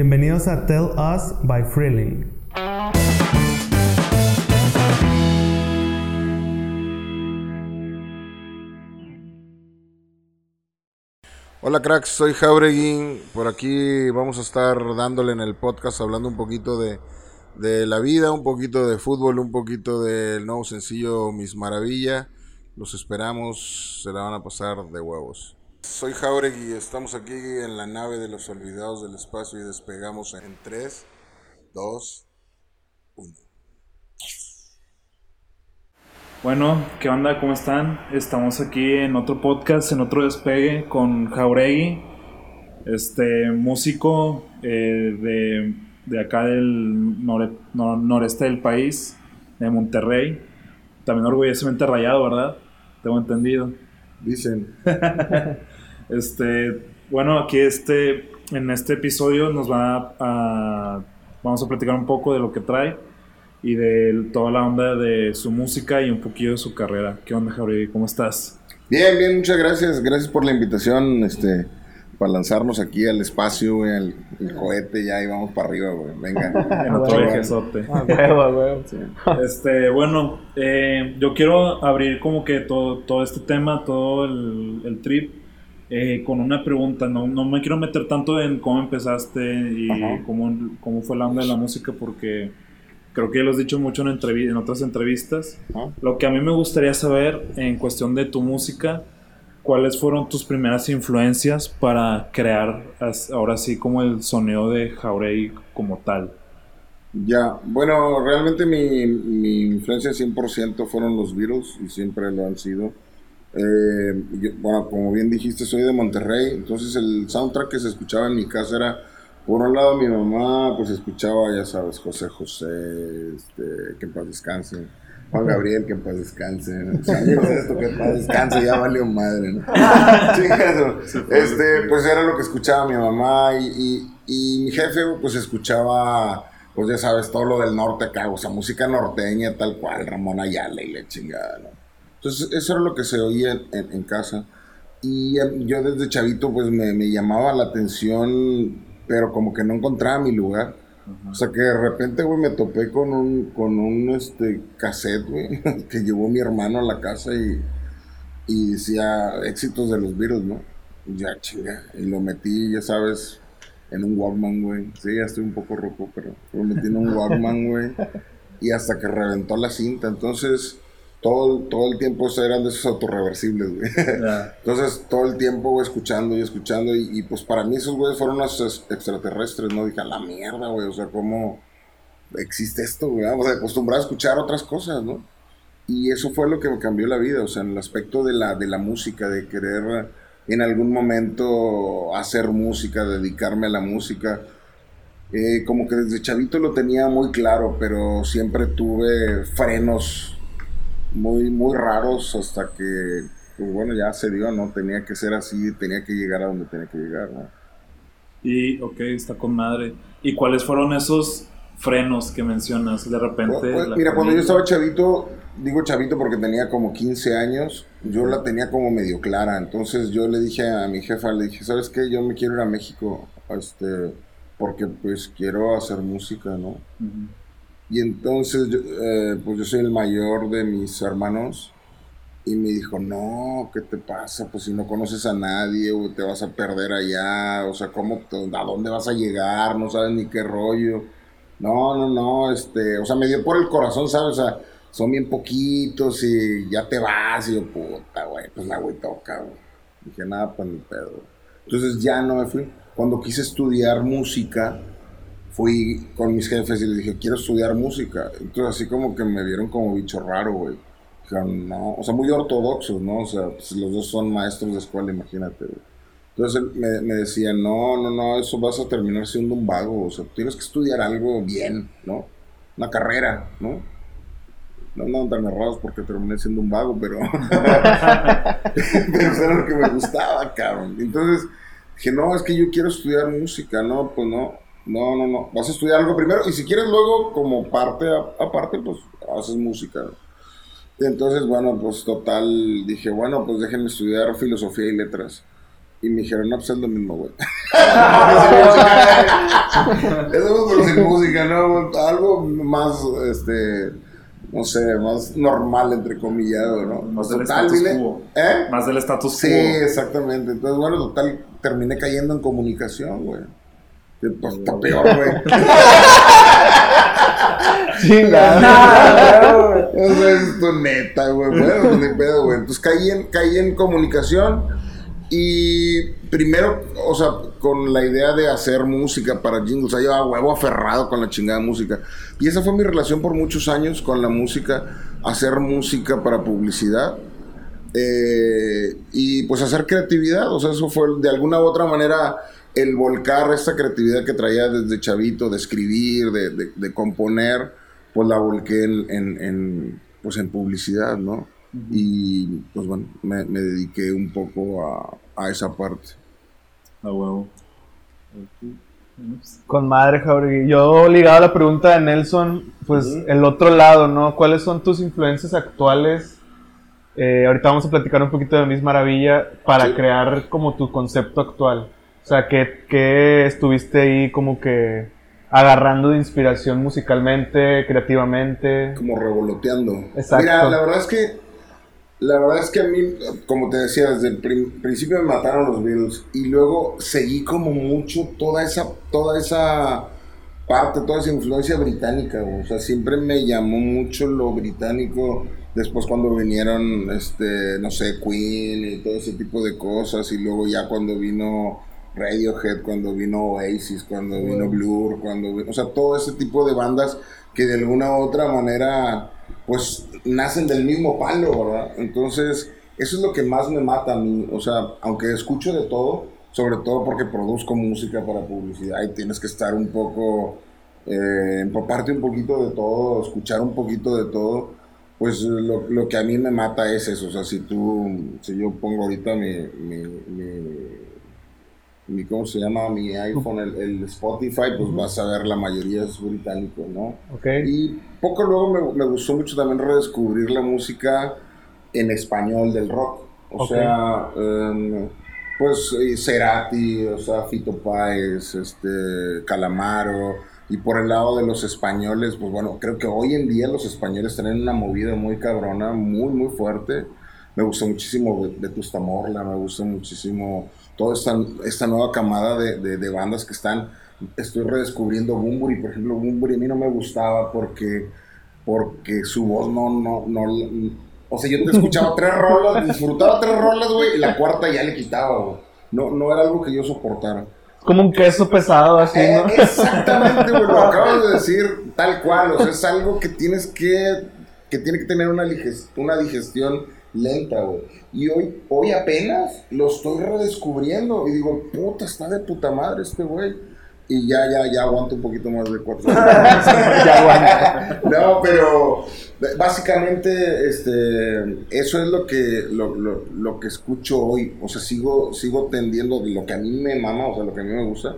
Bienvenidos a Tell Us by Freeling. Hola cracks, soy Jauregui. Por aquí vamos a estar dándole en el podcast hablando un poquito de, de la vida, un poquito de fútbol, un poquito del nuevo sencillo Mis Maravilla. Los esperamos, se la van a pasar de huevos. Soy Jauregui, estamos aquí en la nave de los olvidados del espacio y despegamos en 3, 2, 1. Bueno, ¿qué onda? ¿Cómo están? Estamos aquí en otro podcast, en otro despegue con Jauregui, este músico eh, de, de, acá del nore, nor, noreste del país, de Monterrey. También orgullosamente rayado, ¿verdad? Tengo entendido. Dicen. este, bueno, aquí este, en este episodio nos va a, vamos a platicar un poco de lo que trae y de toda la onda de su música y un poquillo de su carrera. ¿Qué onda, Javier? ¿Cómo estás? Bien, bien, muchas gracias. Gracias por la invitación, este, para lanzarnos aquí al espacio, güey, al el cohete, ya ahí vamos para arriba, güey. Venga. en otro viajezote. Este, bueno, eh, yo quiero abrir como que todo, todo este tema, todo el, el trip, eh, con una pregunta. No, no me quiero meter tanto en cómo empezaste y cómo, cómo fue la onda de la música, porque creo que ya lo has dicho mucho en, entrev en otras entrevistas. Lo que a mí me gustaría saber en cuestión de tu música, ¿cuáles fueron tus primeras influencias para crear ahora sí como el sonido de Jauregui como tal? Ya, bueno, realmente mi, mi influencia 100% fueron los Beatles y siempre lo han sido. Eh, yo, bueno, como bien dijiste, soy de Monterrey, entonces el soundtrack que se escuchaba en mi casa era por un lado mi mamá pues escuchaba, ya sabes, José José, este, que en paz descanse, Juan Gabriel, que en paz descanse, amigos de esto, que en paz descanse, ya valió madre, ¿no? este, pues era lo que escuchaba mi mamá y, y, y, mi jefe pues escuchaba, pues ya sabes, todo lo del norte acá, o sea, música norteña tal cual, Ramón Ayala y la chingada, ¿no? Entonces eso era lo que se oía en, en, en casa. Y yo desde chavito pues me, me llamaba la atención pero como que no encontraba mi lugar. Uh -huh. O sea que de repente, güey, me topé con un, con un este, cassette, güey, que llevó mi hermano a la casa y, y decía éxitos de los Beatles, ¿no? Ya, chinga. Y lo metí, ya sabes, en un Walkman, güey. Sí, ya estoy un poco rojo, pero lo metí en un Walkman, güey. Y hasta que reventó la cinta. Entonces, todo, todo el tiempo eran de esos autorreversibles, güey. Yeah. Entonces, todo el tiempo, güey, escuchando y escuchando. Y, y, pues para mí esos güeyes fueron unos extraterrestres, ¿no? Dije, a la mierda, güey. O sea, ¿cómo existe esto, güey? O sea, acostumbrado a escuchar otras cosas, ¿no? Y eso fue lo que me cambió la vida, o sea, en el aspecto de la, de la música, de querer en algún momento hacer música, dedicarme a la música. Eh, como que desde chavito lo tenía muy claro, pero siempre tuve frenos muy, muy raros hasta que, pues bueno, ya se dio, ¿no? Tenía que ser así, tenía que llegar a donde tenía que llegar, ¿no? Y, ok, está con madre. ¿Y cuáles fueron esos frenos que mencionas de repente? Pues, pues, mira, cuando yo estaba chavito, digo chavito porque tenía como 15 años, yo la tenía como medio clara. Entonces yo le dije a mi jefa, le dije, ¿sabes qué? Yo me quiero ir a México, este, porque pues quiero hacer música, ¿no? Uh -huh. Y entonces, yo, eh, pues yo soy el mayor de mis hermanos. Y me dijo, no, ¿qué te pasa? Pues si no conoces a nadie, te vas a perder allá. O sea, ¿cómo, ¿a dónde vas a llegar? No sabes ni qué rollo. No, no, no, este, o sea, me dio por el corazón, ¿sabes? O sea, son bien poquitos y ya te vas. Y yo, puta, güey, pues la güey toca, güey. Dije, nada, pues ni pedo. Entonces ya no me fui. Cuando quise estudiar música, fui con mis jefes y les dije, quiero estudiar música. Entonces así como que me vieron como bicho raro, güey. Dijeron, no, o sea, muy ortodoxos, ¿no? O sea, pues los dos son maestros de escuela, imagínate, güey. Entonces me, me decían, no, no, no, eso vas a terminar siendo un vago, o sea, tienes que estudiar algo bien, ¿no? Una carrera, ¿no? No andaban tan errados porque terminé siendo un vago, pero... pero era lo que me gustaba, cabrón. Entonces dije, no, es que yo quiero estudiar música, ¿no? Pues no, no, no, no. Vas a estudiar algo primero y si quieres luego, como parte aparte, pues haces música. Entonces, bueno, pues total, dije, bueno, pues déjenme estudiar filosofía y letras. Y me dijeron, no, pues es lo mismo, güey. Eso sin música, ¿no? Algo más, este, no sé, más normal, entre comillas, ¿no? Más del status quo. ¿Eh? Más del status quo. Sí, exactamente. Entonces, bueno, total, terminé cayendo en comunicación, güey. Pues está peor, güey. Chingada. Eso es tu neta, güey. Bueno, ni pedo, güey. Entonces caí en, caí en comunicación y primero, o sea, con la idea de hacer música para jingles. O sea, yo huevo aferrado con la chingada música. Y esa fue mi relación por muchos años con la música. Hacer música para publicidad. Eh, y pues hacer creatividad. O sea, eso fue de alguna u otra manera el volcar esta creatividad que traía desde chavito, de escribir, de, componer, pues la volqué en, pues en publicidad, ¿no? Y pues bueno, me, dediqué un poco a, esa parte. A huevo. Con madre, Jauregui. Yo ligado a la pregunta de Nelson, pues el otro lado, ¿no? ¿Cuáles son tus influencias actuales? Eh, ahorita vamos a platicar un poquito de Miss Maravilla para crear como tu concepto actual. O sea, ¿qué, estuviste ahí como que agarrando de inspiración musicalmente, creativamente? Como revoloteando. Exacto. Mira, la verdad es que la verdad es que a mí, como te decía, desde el principio me mataron los Beatles y luego seguí como mucho toda esa, toda esa parte, toda esa influencia británica, o sea, siempre me llamó mucho lo británico. Después cuando vinieron, este, no sé, Queen y todo ese tipo de cosas y luego ya cuando vino Radiohead, cuando vino Oasis, cuando vino Blur, cuando vino, o sea, todo ese tipo de bandas que de alguna u otra manera pues nacen del mismo palo, ¿verdad? Entonces, eso es lo que más me mata a mí. O sea, aunque escucho de todo, sobre todo porque produzco música para publicidad y tienes que estar un poco, eh, empaparte un poquito de todo, escuchar un poquito de todo, pues lo, lo, que a mí me mata es eso. O sea, si tú, si yo pongo ahorita mi, mi, mi mi, ¿cómo se llama? Mi iPhone, el, Spotify, pues vas a ver la mayoría es británico, ¿no? Okay. Y poco luego me, me, gustó mucho también redescubrir la música en español del rock. O sea, em, pues Cerati, o sea, Fito Páez, este, Calamaro. Y por el lado de los españoles, pues bueno, creo que hoy en día los españoles tienen una movida muy cabrona, muy, muy fuerte. Me gusta muchísimo de, Tustamorla, me gusta muchísimo toda esta, esta nueva camada de, de, bandas que están. Estoy redescubriendo Bumburi, por ejemplo, Bumburi a mí no me gustaba porque, porque su voz no, no, no, o sea, yo te escuchaba tres rolas, disfrutaba tres rolas, güey, y la cuarta ya le quitaba, güey. No, no era algo que yo soportara. Como un queso pesado así. Eh, exactamente, güey, lo acabas de decir tal cual, o sea, es algo que tienes que, que tiene que tener una, una digestión lenta, güey. Y hoy, hoy apenas lo estoy redescubriendo y digo, puta, está de puta madre este güey. Y ya, ya, ya aguanto un poquito más de cuatro ya aguanta. No, pero básicamente este, eso es lo que, lo, lo, lo, que escucho hoy. O sea, sigo, sigo tendiendo lo que a mí me mama, o sea, lo que a mí me gusta,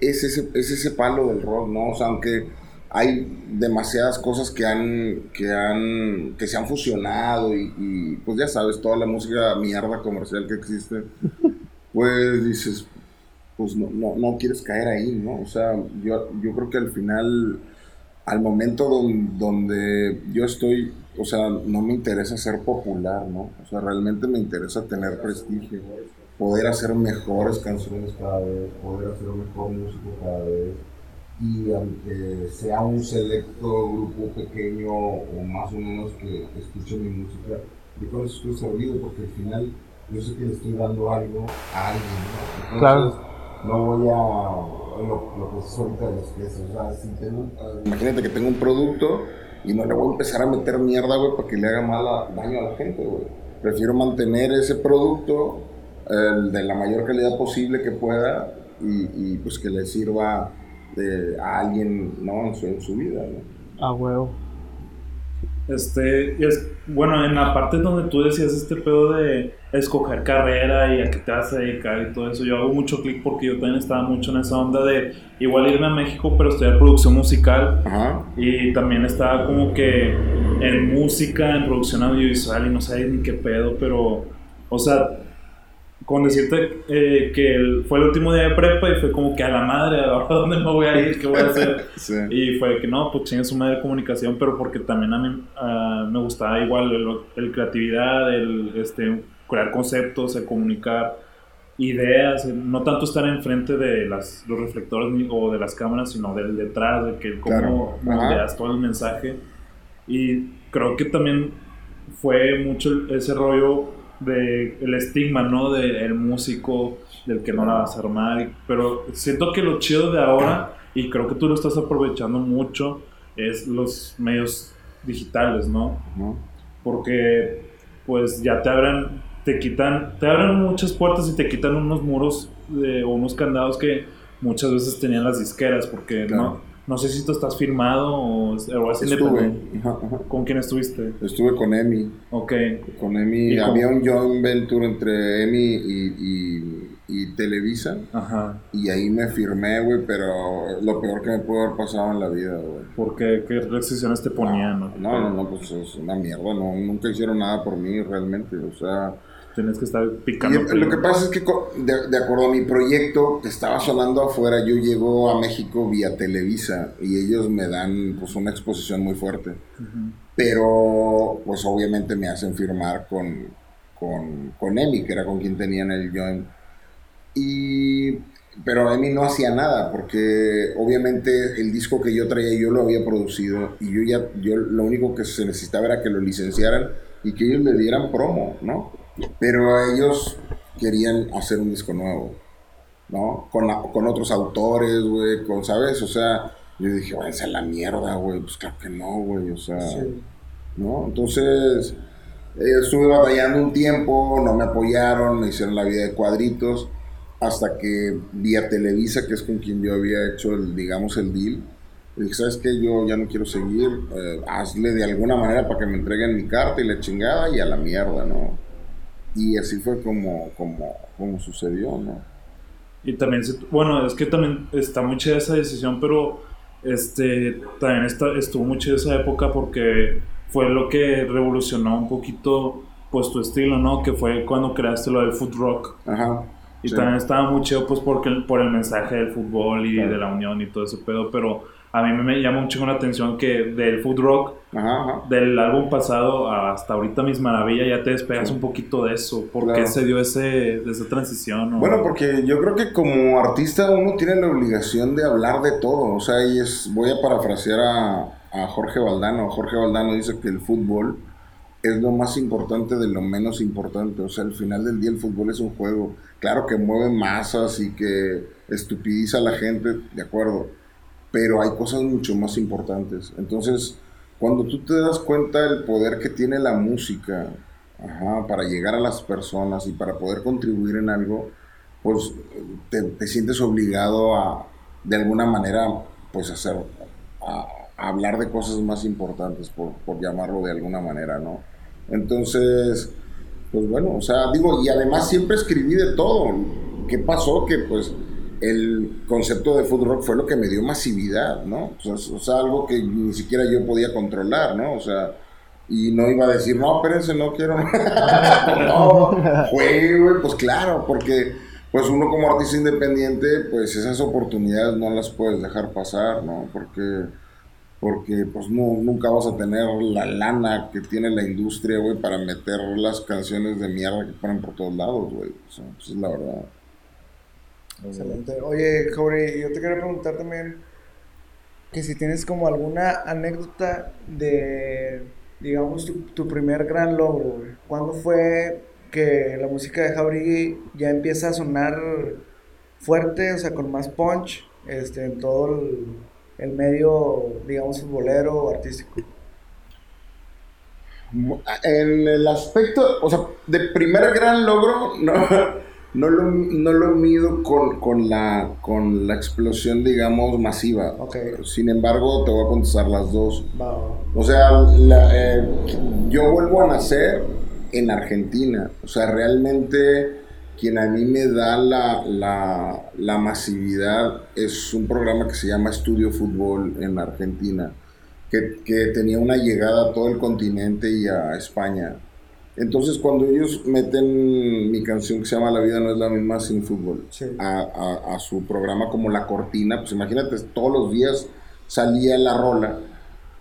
es ese, es ese palo del rock, ¿no? O sea, aunque hay demasiadas cosas que han, que han, que se han fusionado y, pues ya sabes, toda la música mierda comercial que existe, pues dices, pues no, no, no quieres caer ahí, ¿no? O sea, yo, yo creo que al final, al momento donde yo estoy, o sea, no me interesa ser popular, ¿no? O sea, realmente me interesa tener prestigio, poder hacer mejores canciones cada vez, poder hacer mejor música cada vez y aunque sea un selecto grupo pequeño o más o menos que, escuche mi música, yo con eso estoy servido porque al final yo sé que le estoy dando algo a alguien, ¿no? Entonces, no voy a lo, lo que es ahorita de los precios, o sea, si tengo, imagínate que tengo un producto y no le voy a empezar a meter mierda, güey, para que le haga mal daño a la gente, güey. Prefiero mantener ese producto de la mayor calidad posible que pueda y, y pues que le sirva a alguien ¿no? en, su, vida. ¿no? A huevo. Este, es, bueno, en la parte donde tú decías este pedo de escoger carrera y a qué te vas a dedicar y todo eso, yo hago mucho clic porque yo también estaba mucho en esa onda de igual irme a México, pero estudiar producción musical. Y también estaba como que en música, en producción audiovisual y no sé ni qué pedo, pero, o sea, con decirte eh, que fue el último día de prepa y fue como que a la madre, ¿a dónde me voy a ir? ¿Qué voy a hacer? Y fue que no, pues chingue su madre de comunicación, pero porque también a mí me gustaba igual el, el, creatividad, el este, crear conceptos, el comunicar ideas, no tanto estar enfrente de las, los reflectores o de las cámaras, sino del detrás, de que cómo moldeas todo el mensaje. Y creo que también fue mucho ese rollo de el estigma, ¿no? Del músico, del que no la vas a armar. Pero siento que lo chido de ahora, y creo que tú lo estás aprovechando mucho, es los medios digitales, ¿no? Porque pues ya te abren, te quitan, te abren muchas puertas y te quitan unos muros o unos candados que muchas veces tenían las disqueras, porque no no sé si tú estás firmado o, o es Estuve. ¿Con quién estuviste? Estuve con Emi. Ok. Con Emi. Había un joint venture entre Emi y, y, Televisa. Ajá. Y ahí me firmé, güey, pero lo peor que me pudo haber pasado en la vida, güey. ¿Por qué? ¿Qué restricciones te ponían? No, no, no, no, pues es una mierda. No, nunca hicieron nada por mí realmente. O sea Tienes que estar picando. lo que pasa es que, de, acuerdo a mi proyecto que estaba sonando afuera, yo llego a México vía Televisa y ellos me dan pues una exposición muy fuerte. Pero, pues obviamente me hacen firmar con, con, con Emi, que era con quien tenían el joint. Y pero Emi no hacía nada porque obviamente el disco que yo traía yo lo había producido y yo ya yo lo único que se necesitaba era que lo licenciaran y que ellos le dieran promo, ¿no? Pero ellos querían hacer un disco nuevo, ¿no? Con, con otros autores, güey, con, ¿sabes? O sea, yo dije, váyanse a la mierda, güey. Pues claro que no, güey, o sea, ¿no? Entonces, eh, estuve batallando un tiempo, no me apoyaron, me hicieron la vida de cuadritos, hasta que vía Televisa, que es con quien yo había hecho, el, digamos, el deal, dije, ¿sabes qué? Yo ya no quiero seguir, eh, hazle de alguna manera para que me entreguen mi carta y la chingada y a la mierda, ¿no? Y así fue como, como, como sucedió, ¿no? Y también, bueno, es que también está muy chida esa decisión, pero este, también está, estuvo muy chida esa época porque fue lo que revolucionó un poquito pues tu estilo, ¿no? Que fue cuando creaste lo del food rock. Ajá. Y también estaba muy chido pues porque, por el mensaje del fútbol y de la unión y todo ese pedo, pero a mí me llama mucho la atención que del food rock, del álbum pasado hasta ahorita Mis Maravilla, ya te despegas un poquito de eso. ¿Por qué se dio ese, esa transición? Bueno, porque yo creo que como artista uno tiene la obligación de hablar de todo. O sea, y es, voy a parafrasear a, a Jorge Valdano. Jorge Valdano dice que el fútbol es lo más importante de lo menos importante. O sea, al final del día el fútbol es un juego. Claro que mueve masas y que estupidiza a la gente, de acuerdo pero hay cosas mucho más importantes. Entonces, cuando tú te das cuenta del poder que tiene la música para llegar a las personas y para poder contribuir en algo, pues te, sientes obligado a, de alguna manera, pues hacer, a, hablar de cosas más importantes, por, por, llamarlo de alguna manera, ¿no? Entonces, pues bueno, o sea, digo, y además siempre escribí de todo. ¿Qué pasó? Que pues el concepto de food rock fue lo que me dio masividad, ¿no? O sea, algo que ni siquiera yo podía controlar, ¿no? O sea, y no iba a decir, no, espérense, no quiero. no, güey, pues claro, porque pues uno como artista independiente, pues esas oportunidades no las puedes dejar pasar, ¿no? Porque, porque pues no, nunca vas a tener la lana que tiene la industria, güey, para meter las canciones de mierda que ponen por todos lados, güey. O sea, pues es la verdad. Excelente. Oye, Jorge, yo te quería preguntar también que si tienes como alguna anécdota de, digamos, tu, primer gran logro, ¿Cuándo fue que la música de Jauregui ya empieza a sonar fuerte, o sea, con más punch, este, en todo el, medio, digamos, futbolero o artístico? En el aspecto, o sea, de primer gran logro, no no lo, no lo mido con, con, la, con la explosión, digamos, masiva. Sin embargo, te voy a contestar las dos. O sea, eh, yo vuelvo a nacer en Argentina. O sea, realmente quien a mí me da la, la, la masividad es un programa que se llama Estudio Fútbol en Argentina, que, que tenía una llegada a todo el continente y a España Entonces, cuando ellos meten mi canción que se llama La vida no es la misma sin fútbol Sí. a, a- a su programa como La Cortina, pues imagínate, todos los días salía la rola.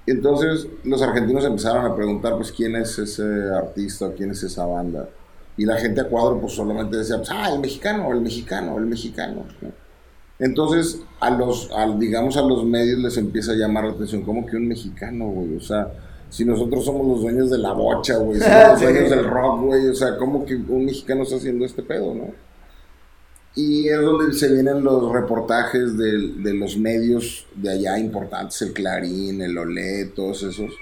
Entonces, los argentinos empezaron a preguntar, pues, ¿quién es ese artista? ¿Quién es esa banda? Y la gente a cuadro, pues, solamente decía, pues, ah, el mexicano, el mexicano, el mexicano. ¿no? Entonces, a los, al, digamos, a los medios les empieza a llamar la atención, como que un mexicano, güey, o sea, si nosotros somos los dueños de la bocha, güey, somos los dueños del rock, güey, o sea, como que un mexicano está haciendo este pedo, ¿no? Y es donde se vienen los reportajes de, de los medios de allá importantes, el Clarín, el Olé, todos esos,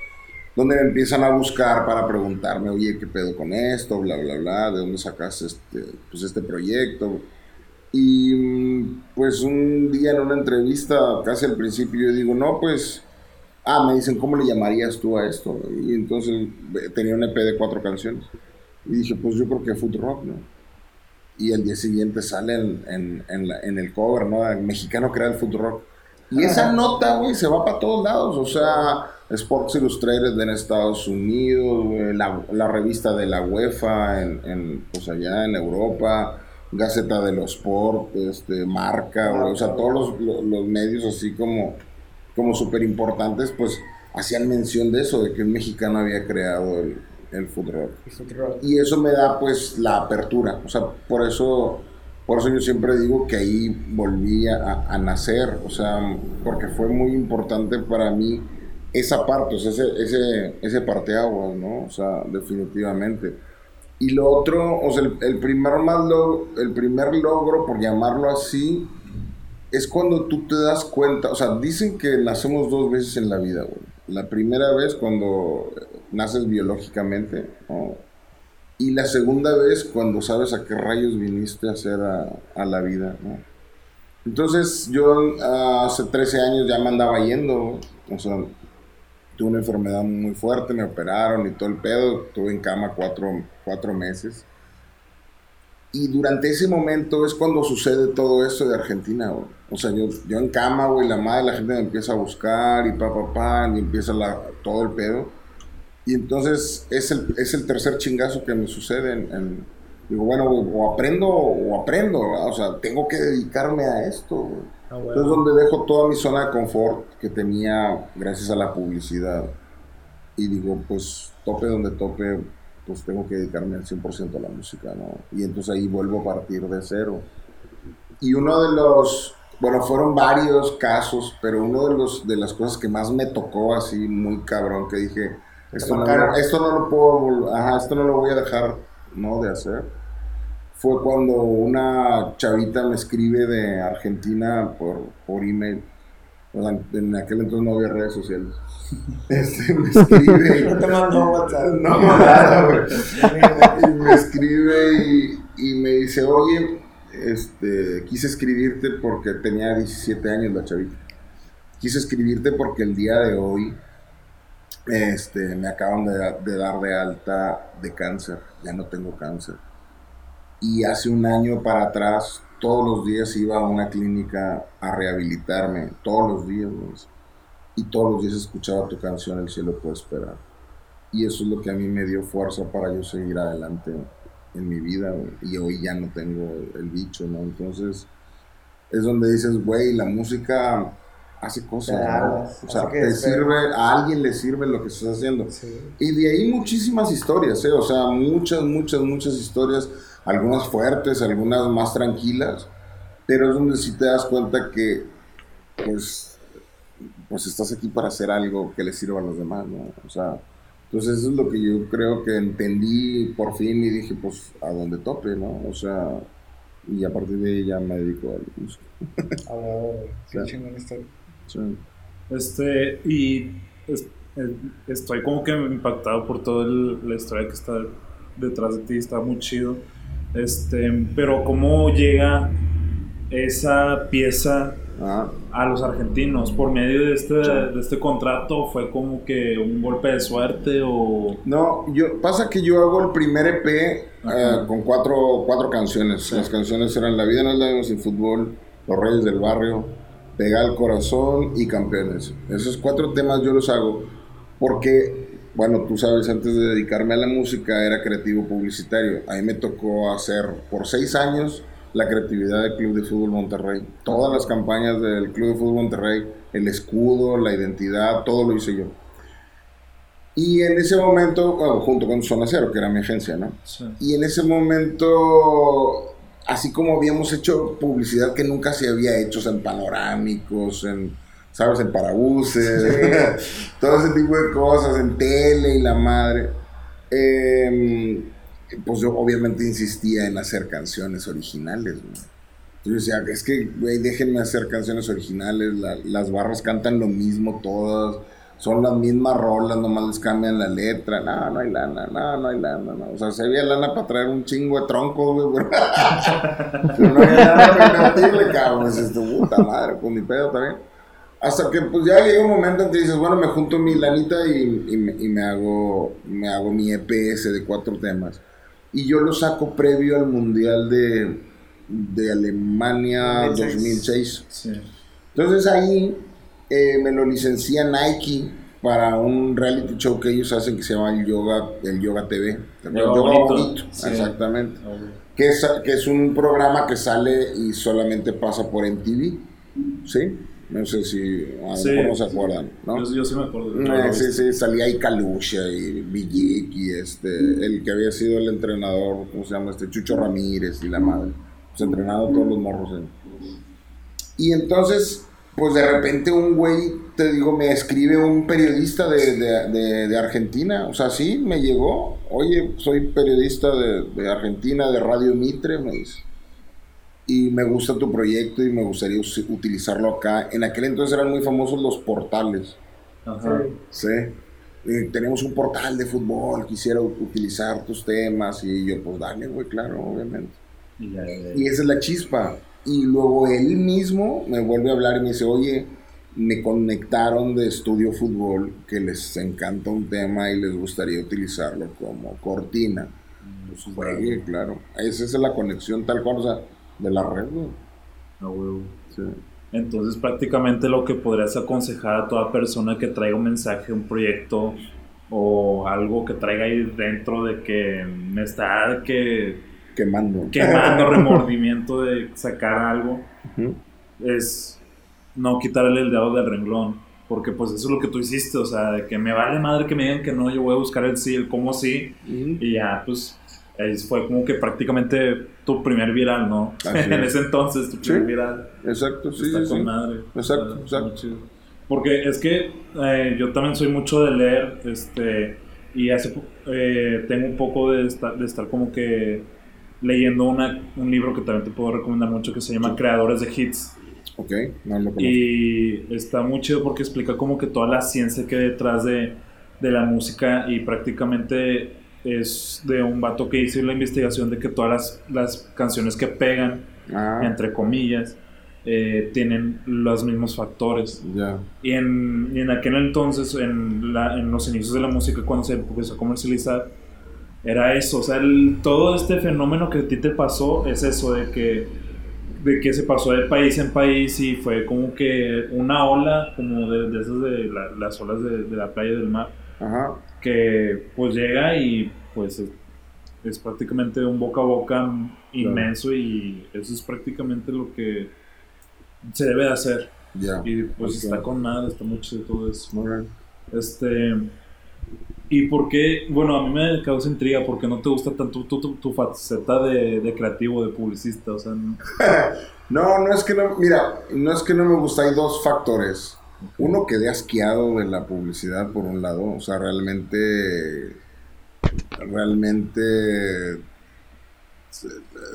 donde me empiezan a buscar para preguntarme, oye, ¿qué pedo con esto? Bla, bla, bla, ¿de dónde sacas este, pues este proyecto? Y mm, pues un día en una entrevista, casi al principio, yo digo, no, pues, ah, me dicen, ¿cómo le llamarías tú a esto? Y entonces eh, tenía un EP de cuatro canciones. Y dije, pues yo creo que food rock, ¿no? Y el día siguiente sale en, en, en, la- en el cover, ¿no? El mexicano crea el food rock. Y esa nota, güey, se va para todos lados. O sea, Sports Illustrated en Estados Unidos, la, la revista de la UEFA en, en, pues allá en Europa, Gaceta de los Sport, este, Marca, güey, o sea, todos los, los- los medios así como, como súper importantes, pues hacían mención de eso, de que un mexicano había creado el, el food rock El food rock. y eso me da pues la apertura. O sea por eso por eso yo siempre digo que ahí volví a, a nacer. O sea porque fue muy importante para mí esa parte o sea ese ese ese parteaguas no o sea definitivamente. Y lo otro o sea el, el primer más logro, el primer logro por llamarlo así es cuando tú te das cuenta, o sea, dicen que nacemos dos veces en la vida, güey. La primera vez cuando naces biológicamente, y la segunda vez cuando sabes a qué rayos viniste a hacer a, la vida. Entonces yo ah, hace 13 años ya me andaba yendo, o sea, tuve una enfermedad muy fuerte, me operaron y todo el pedo, estuve en cama cuatro, cuatro meses. Y durante ese momento es cuando sucede todo esto de Argentina, güey. O sea, yo, yo en cama, güey, la madre, la gente me empieza a buscar y pa, pa, pa, y empieza la, todo el pedo. Y entonces es el, es el tercer chingazo que me sucede. En, en- digo, bueno, güey, o aprendo o aprendo, ¿verdad? O sea, tengo que dedicarme a esto, güey. Ah, bueno. Entonces, donde dejo toda mi zona de confort que tenía gracias a la publicidad. Y digo, pues, tope donde tope, pues tengo que dedicarme al 100% a la música, ¿no? Y entonces ahí vuelvo a partir de cero. Y uno de los, bueno, fueron varios casos, pero uno de, los, de las cosas que más me tocó así, muy cabrón, que dije, esto no, esto no lo puedo, ajá, esto no lo voy a dejar, ¿no? De hacer fue cuando una chavita me escribe de Argentina por, por email. En aquel entonces no había redes sociales. Este, me escribe. No te mandó WhatsApp. No, nada, güey. Y me escribe y, y me dice, oye, este, quise escribirte porque tenía 17 años la chavita. Quise escribirte porque el día de hoy este, me acaban de, de dar de alta de cáncer. Ya no tengo cáncer. Y hace un año para atrás, todos los días iba a una clínica a rehabilitarme. Todos los días. Y todos los días escuchaba tu canción El cielo puede esperar. Y eso es lo que a mí me dio fuerza para yo seguir adelante en mi vida. Y hoy ya no tengo el bicho, ¿no? Entonces, es donde dices, güey, la música hace cosas, Claro, ¿no? O sea, te sirve, a alguien le sirve lo que estás haciendo. Sí. Y de ahí muchísimas historias, ¿eh? O sea, muchas, muchas, muchas historias. Algunas fuertes, algunas más tranquilas. Pero es donde sí te das cuenta que, pues, pues estás aquí para hacer algo que le sirva a los demás, ¿no? O sea, entonces eso es lo que yo creo que entendí por fin y dije, pues, a donde tope, ¿no? O sea, y a partir de ahí ya me dedico a la. Qué Claro. chingón historia. Sí. Este, y es- eh, estoy como que impactado por toda el- la historia que está detrás de ti, está muy chido. Este, pero ¿cómo llega esa pieza Ah, a los argentinos? ¿Por medio de este, de este contrato fue como que un golpe de suerte o...? No, yo, pasa que yo hago el primer EP eh, con cuatro, cuatro canciones. Las canciones eran La vida no es la misma sin fútbol, Los Reyes del Barrio, Pega al Corazón y Campeones. Esos cuatro temas yo los hago porque bueno, tú sabes, antes de dedicarme a la música era creativo publicitario. A mí me tocó hacer por seis años la creatividad del Club de Fútbol Monterrey. Todas las campañas del Club de Fútbol Monterrey, el escudo, la identidad, todo lo hice yo. Y en ese momento, junto con Zona Cero, que era mi agencia, ¿no? Y en ese momento, así como habíamos hecho publicidad que nunca se había hecho, en panorámicos, en, ¿sabes? En parabuses, todo ese tipo de cosas, en tele y la madre. Em, pues yo obviamente insistía en hacer canciones originales, Yo decía, es que, güey, déjenme hacer canciones originales, las barras cantan lo mismo todas son las mismas rolas, nomás les cambian la letra. No, no hay lana, no, no hay lana. No. O sea, se había lana para traer un chingo de troncos, güey. Pero no había lana para invertirle, cabrón. Es esto, puta madre, pues ni pedo también. Hasta que pues ya llega un momento en que dices, bueno, me junto mi lanita y, y, me, y me, hago, me hago mi EPS de cuatro temas. Y yo lo saco previo al Mundial de, de Alemania 2006. Sí. Entonces ahí eh, me lo licencia Nike para un reality show que ellos hacen que se llama el Yoga, el Yoga TV. El Yoga, Bonito. Exactamente. Que, es, que es un programa que sale y solamente pasa por MTV. ¿Sí? No sé si a lo mejor no se acuerdan, ¿no? Yo, sí me acuerdo. Eh, sí, sí, salía ahí Kalusha y Villic y este, el que había sido el entrenador, ¿cómo se llama? Este Chucho Ramírez y la madre. Pues entrenado todos los morros. Y entonces pues de repente un güey, te digo, me escribe un periodista de, de, de, Argentina, o sea, sí, me llegó, oye, soy periodista de, Argentina, de Radio Mitre, me dice, y me gusta tu proyecto y me gustaría utilizarlo acá. En aquel entonces eran muy famosos los portales. Ajá. Sí. tenemos un portal de fútbol, quisiera utilizar tus temas y yo, pues dale, güey, claro, obviamente. Y esa es la chispa. Y luego él mismo me vuelve a hablar y me dice, oye, me conectaron de Estudio Fútbol que les encanta un tema y les gustaría utilizarlo como cortina. Pues juegue, claro. Esa es la conexión tal cual, o sea, de la red, Entonces prácticamente lo que podrías aconsejar a toda persona que traiga un mensaje, un proyecto o algo que traiga ahí dentro de que me está que quemando. Quemando, remordimiento de sacar algo. Es no quitarle el dedo del renglón. Porque pues eso es lo que tú hiciste, o sea, de que me vale madre que me digan que no, yo voy a buscar el sí, el cómo sí. Y ya, pues, fue como que prácticamente tu primer viral, ¿no? en ese entonces, tu primer viral. Exacto, sí, Está con madre. Exacto, exacto. Porque es que eh, yo también soy mucho de leer, este, y hace, eh, tengo un poco de estar, de estar como que leyendo una, un libro que también te puedo recomendar mucho que se llama Creadores de Hits. Ok, no lo conozco. Y está muy chido porque explica como que toda la ciencia que hay detrás de, de la música y prácticamente es de un vato que hizo la investigación de que todas las, las canciones que pegan, ah. entre comillas, eh, tienen los mismos factores. Ya. Y, en, y en aquel entonces, en, la, en los inicios de la música, cuando se empezó a comercializar, era eso, o sea, todo este fenómeno que a ti te pasó es eso, de que, de que se pasó de país en país y fue como que una ola, como de, de esas de las olas de, de, la playa del mar, que pues llega y pues es, prácticamente un boca a boca inmenso y eso es prácticamente lo que se debe de hacer. Y pues está con nada, está mucho de todo eso. Este ¿Y por qué? Bueno, a mí me causa intriga porque no te gusta tanto tu, tu, faceta de, de, creativo, de publicista, o sea... No... no, es que no, mira, no es que no me gusta, hay dos factores. Uno, quedé asqueado de la publicidad, por un lado, o sea, realmente, realmente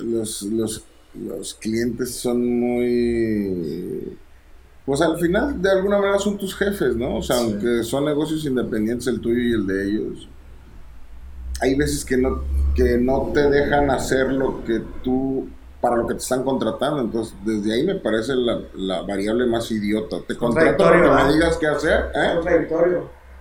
los, los, los clientes son muy pues al final de alguna manera son tus jefes, ¿no? O sea, aunque son negocios independientes el tuyo y el de ellos, hay veces que no, que no te dejan hacer lo que tú, para lo que te están contratando. Entonces, desde ahí me parece la, variable más idiota. Te contrato para que me digas qué hacer. ¿eh?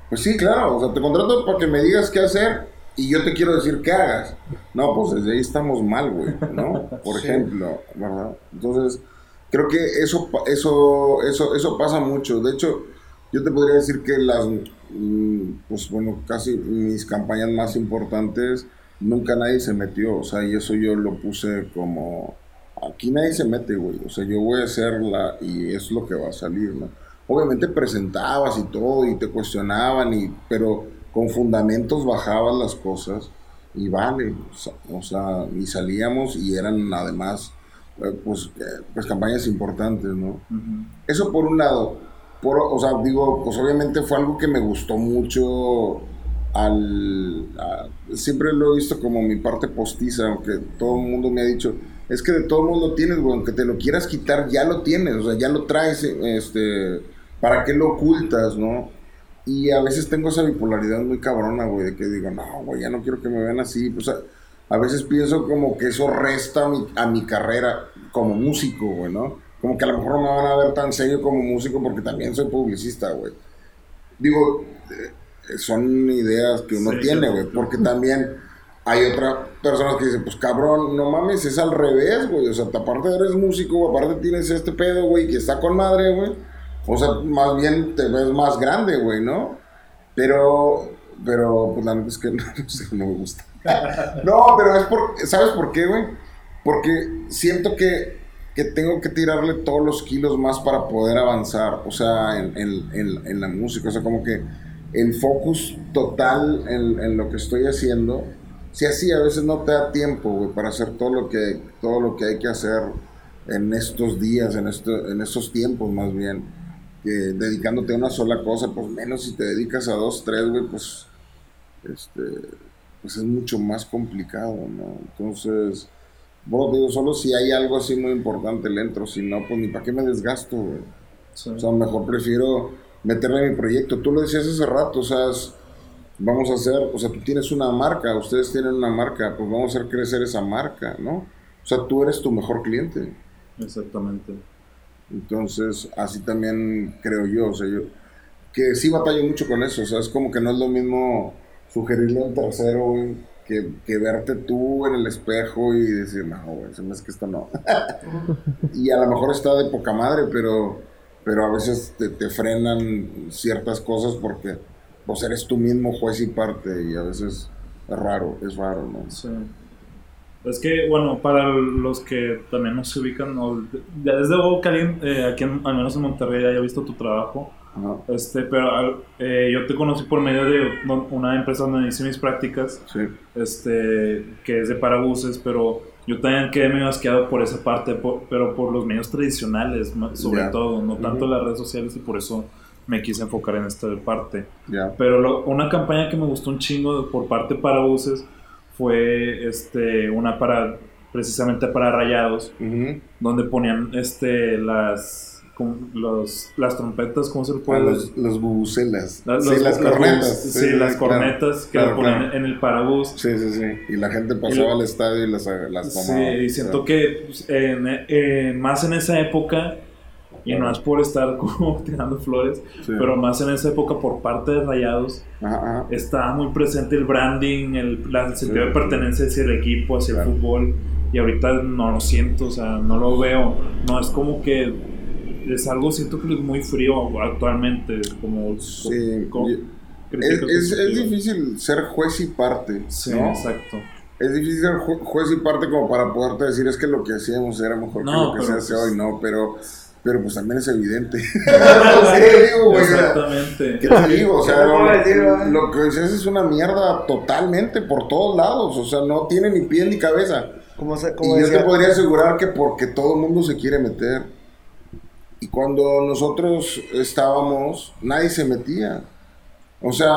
Pues sí, claro, o sea, te contrato para que me digas qué hacer y yo te quiero decir qué hagas. No, pues desde ahí estamos mal, güey, ¿no? Por ejemplo, ¿verdad? Entonces Creo que eso, eso, eso, eso pasa mucho. De hecho, yo te podría decir que las, mm, pues bueno, casi mis campañas más importantes, nunca nadie se metió, o sea, y eso yo lo puse como, aquí nadie se mete, güey, o sea, yo voy a hacerla y es lo que va a salir, ¿no? Obviamente presentabas y todo y te cuestionaban, y, pero con fundamentos bajabas las cosas y vale, o sea, y salíamos y eran además, eh, pues, eh, pues campañas importantes, ¿no? Eso por un lado, por, o sea, digo, pues obviamente fue algo que me gustó mucho siempre lo he visto como mi parte postiza, aunque todo el mundo me ha dicho, es que de todo el mundo tienes, güey, aunque te lo quieras quitar, ya lo tienes, o sea, ya lo traes, este, ¿para qué lo ocultas, no? Y a veces tengo esa bipolaridad muy cabrona, güey, de que digo, no, güey, ya no quiero que me vean así. Pues a, a veces pienso como que eso resta a mi, a mi carrera como músico, güey, ¿no? Como que a lo mejor no me van a ver tan serio como músico porque también soy publicista, güey. Digo, eh, son ideas que uno tiene, güey, porque también hay otras personas que dicen, pues cabrón, no mames, es al revés, güey. O sea, aparte eres músico, aparte tienes este pedo, güey, que está con madre, güey o sea, más bien te ves más grande, güey, ¿no? Pero, pero, pues la neta es que no, no me gusta. no, pero es por, ¿sabes por qué, güey? Porque siento que, que, tengo que tirarle todos los kilos más para poder avanzar, o sea, en, en, en, la música, o sea, como que el focus total en, en lo que estoy haciendo, si así a veces no te da tiempo, güey, para hacer todo lo que, todo lo que hay que hacer en estos días, en, esto, en estos tiempos más bien dedicándote a una sola cosa, pues menos si te dedicas a dos, tres, güey, pues, este, pues es mucho más complicado, ¿no? Entonces, bueno, digo, solo si hay algo así muy importante le entro, si no, pues ni para qué me desgasto, güey. O sea, mejor prefiero meterme en mi proyecto. Tú lo decías hace rato, o sea, vamos a hacer, o sea, tú tienes una marca, ustedes tienen una marca, pues vamos a hacer crecer esa marca, ¿no? O sea, tú eres tu mejor cliente. Exactamente. Entonces, así también creo yo, o sea, yo, que sí batallo mucho con eso, o sea, es como que no es lo mismo sugerirle a un tercero, que, que, verte tú en el espejo y decir, no, güey, se me es que esto no. y a lo mejor está de poca madre, pero, pero a veces te, te frenan ciertas cosas porque pues eres tú mismo juez y parte y a veces es raro, es raro, ¿no? Sí. Es que, bueno, para los que también no se ubican, ya desde luego que alguien, eh, aquí al menos en Monterrey, haya visto tu trabajo. Este, pero eh, yo te conocí por medio de una empresa donde hice mis prácticas, este, que es de parabuses, pero yo también quedé medio asqueado por esa parte, pero por los medios tradicionales, sobre todo, no tanto las redes sociales, y por eso me quise enfocar en esta parte. Pero una campaña que me gustó un chingo por parte de parabuses fue este, una para precisamente para rayados, donde ponían este, las, los, las trompetas, ¿cómo se le puede ah, los, los bubucelas. sí, las cornetas. Sí, las cornetas que ponían en el parabús. Sí, sí, sí. Y la gente pasaba al estadio y las, las tomaba. Sí, y siento que pues, en, más en esa época y no es por estar como tirando flores, pero más en esa época por parte de Rayados estaba muy presente el branding, el, sentido de pertenencia hacia el equipo, hacia el fútbol, y ahorita no lo siento, o sea, no lo veo, no es como que es algo, siento que es muy frío actualmente, como... Sí, es, es, difícil ser juez y parte, sí, exacto es difícil ser juez y parte como para poderte decir es que lo que hacíamos era mejor que lo que se hace pues hoy, no, pero pero pues también es evidente. Exactamente. ¿Qué te digo? O sea, lo, que dices es una mierda totalmente por todos lados. O sea, no tiene ni pie ni cabeza. y yo te podría asegurar que porque todo el mundo se quiere meter. Y cuando nosotros estábamos, nadie se metía. O sea,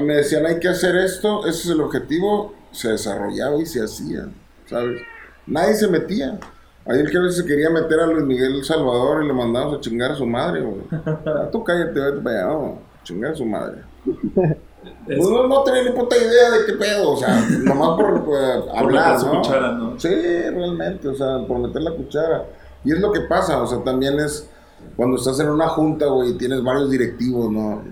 me decían, hay que hacer esto, ese es el objetivo, se desarrollaba y se hacía, ¿sabes? Nadie se metía. Ayer que a veces se quería meter a Luis Miguel Salvador y le mandamos a chingar a su madre, güey. Ah, tú cállate, vete para allá, no, chingar a su madre. Pues no, tenía ni puta idea de qué pedo, o sea, nomás por hablar, ¿no? Cuchara, ¿no? Sí, realmente, o sea, por meter la cuchara. Y es lo que pasa, o sea, también es cuando estás en una junta, güey, y tienes varios directivos, ¿no?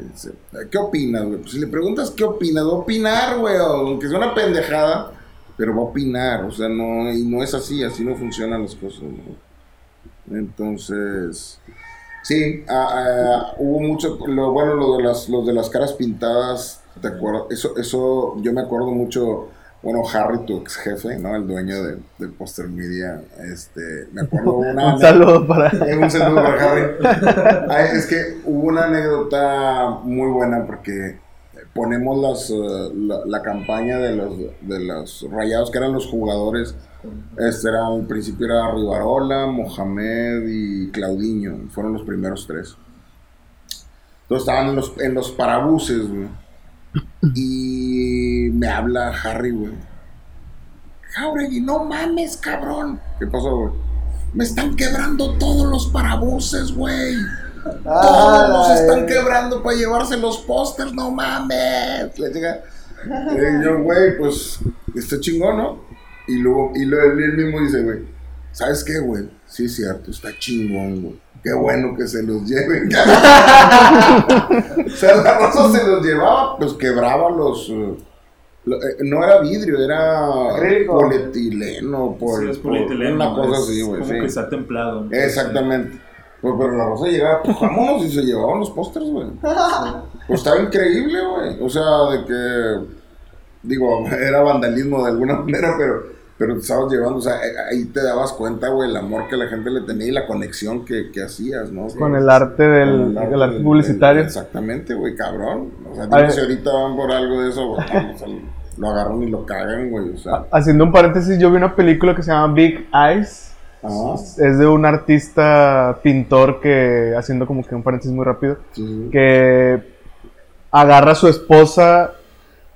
¿Qué opinas, güey? Pues si le preguntas qué opinas, va a opinar, güey, aunque sea una pendejada pero va a opinar, o sea, no, y no es así, así no funcionan las cosas, ¿no? Entonces, Sí, ah, ah, hubo mucho, lo, bueno, lo de las, los de las caras pintadas, ¿te acuerdas? Eso, eso, yo me acuerdo mucho, bueno, Harry, tu ex jefe, ¿no? El dueño de, de Poster Media, este, me acuerdo una... Un saludo para... Eh, un saludo para Harry. Ay, es que hubo una anécdota muy buena porque ponemos las, eh, la, la campaña de los, de los rayados, que eran los jugadores este era, al principio era Rivarola, Mohamed y Claudinho. Fueron los primeros tres. Entonces estaban en los, en los parabuses, güey. Y me habla Harry, güey. Jauregui, no mames, cabrón. ¿Qué pasó, güey? Me están quebrando todos los parabuses, güey. Todos los están quebrando para llevarse los pósters, no mames. Le llega. Y yo, güey, pues, está chingón, ¿no? Y luego, y luego él mismo dice, güey, ¿sabes qué, güey? Sí, es cierto, está chingón, güey. Qué bueno que se los lleven. o sea, la rosa se los llevaba, pues quebraba los. Lo, eh, no era vidrio, era Acrílico. polietileno. Sí, es polietileno. Una cosa así, güey. Como sí. que está templado. Exactamente. Pues, pero la rosa llegaba, pues vámonos y se llevaban los pósters, güey. Pues estaba increíble, güey. O sea, de que. Digo, era vandalismo de alguna manera, pero. Pero te estabas llevando, o sea, eh, ahí te dabas cuenta, güey, el amor que la gente le tenía y la conexión que, que hacías, ¿no? Con el arte del, Con el del arte del- publicitario. del- exactamente, güey, cabrón. O sea, dime si ahorita van por algo de eso, güey, o sea, lo agarran y lo cagan, güey, o sea. Haciendo un paréntesis, yo vi una película que se llama Big Eyes. Ajá. Es de un artista pintor que, haciendo como que un paréntesis muy rápido, sí. que agarra a su esposa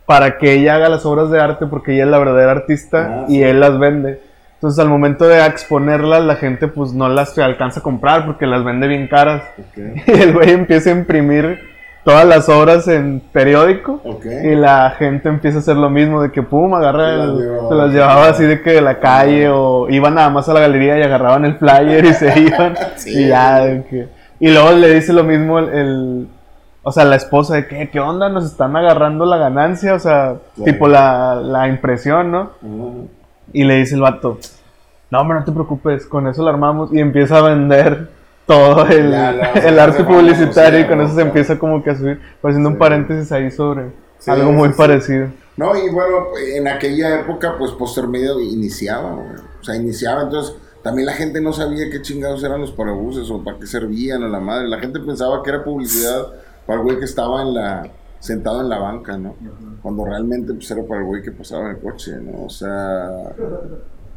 para que ella haga las obras de arte porque ella es la verdadera artista Ah, y sí. él las vende. Entonces al momento de exponerlas la gente pues no las alcanza a comprar porque las vende bien caras. Y el güey empieza a imprimir todas las obras en periódico y la gente empieza a hacer lo mismo de que pum, agarra Se las el- llevaba. se las llevaba así de que de la calle o iban nada más a la galería y agarraban el flyer y se iban Sí. y ya que- y luego le dice lo mismo el, el- o sea la esposa de que qué onda nos están agarrando la ganancia o sea tipo la, la impresión no y le dice el vato no hombre no te preocupes con eso lo armamos y empieza a vender todo el, el arte publicitario y con eso se empieza como que a subir haciendo un paréntesis ahí sobre Sí, algo muy sí, parecido. No, y bueno, en aquella época, pues Poster Media iniciaba, güey. O sea, iniciaba, entonces también la gente no sabía qué chingados eran los parabuses o para qué servían a la madre. La gente pensaba que era publicidad para el güey que estaba en la sentado en la banca, ¿no? Cuando realmente pues era para el güey que pasaba en el coche, ¿no? O sea,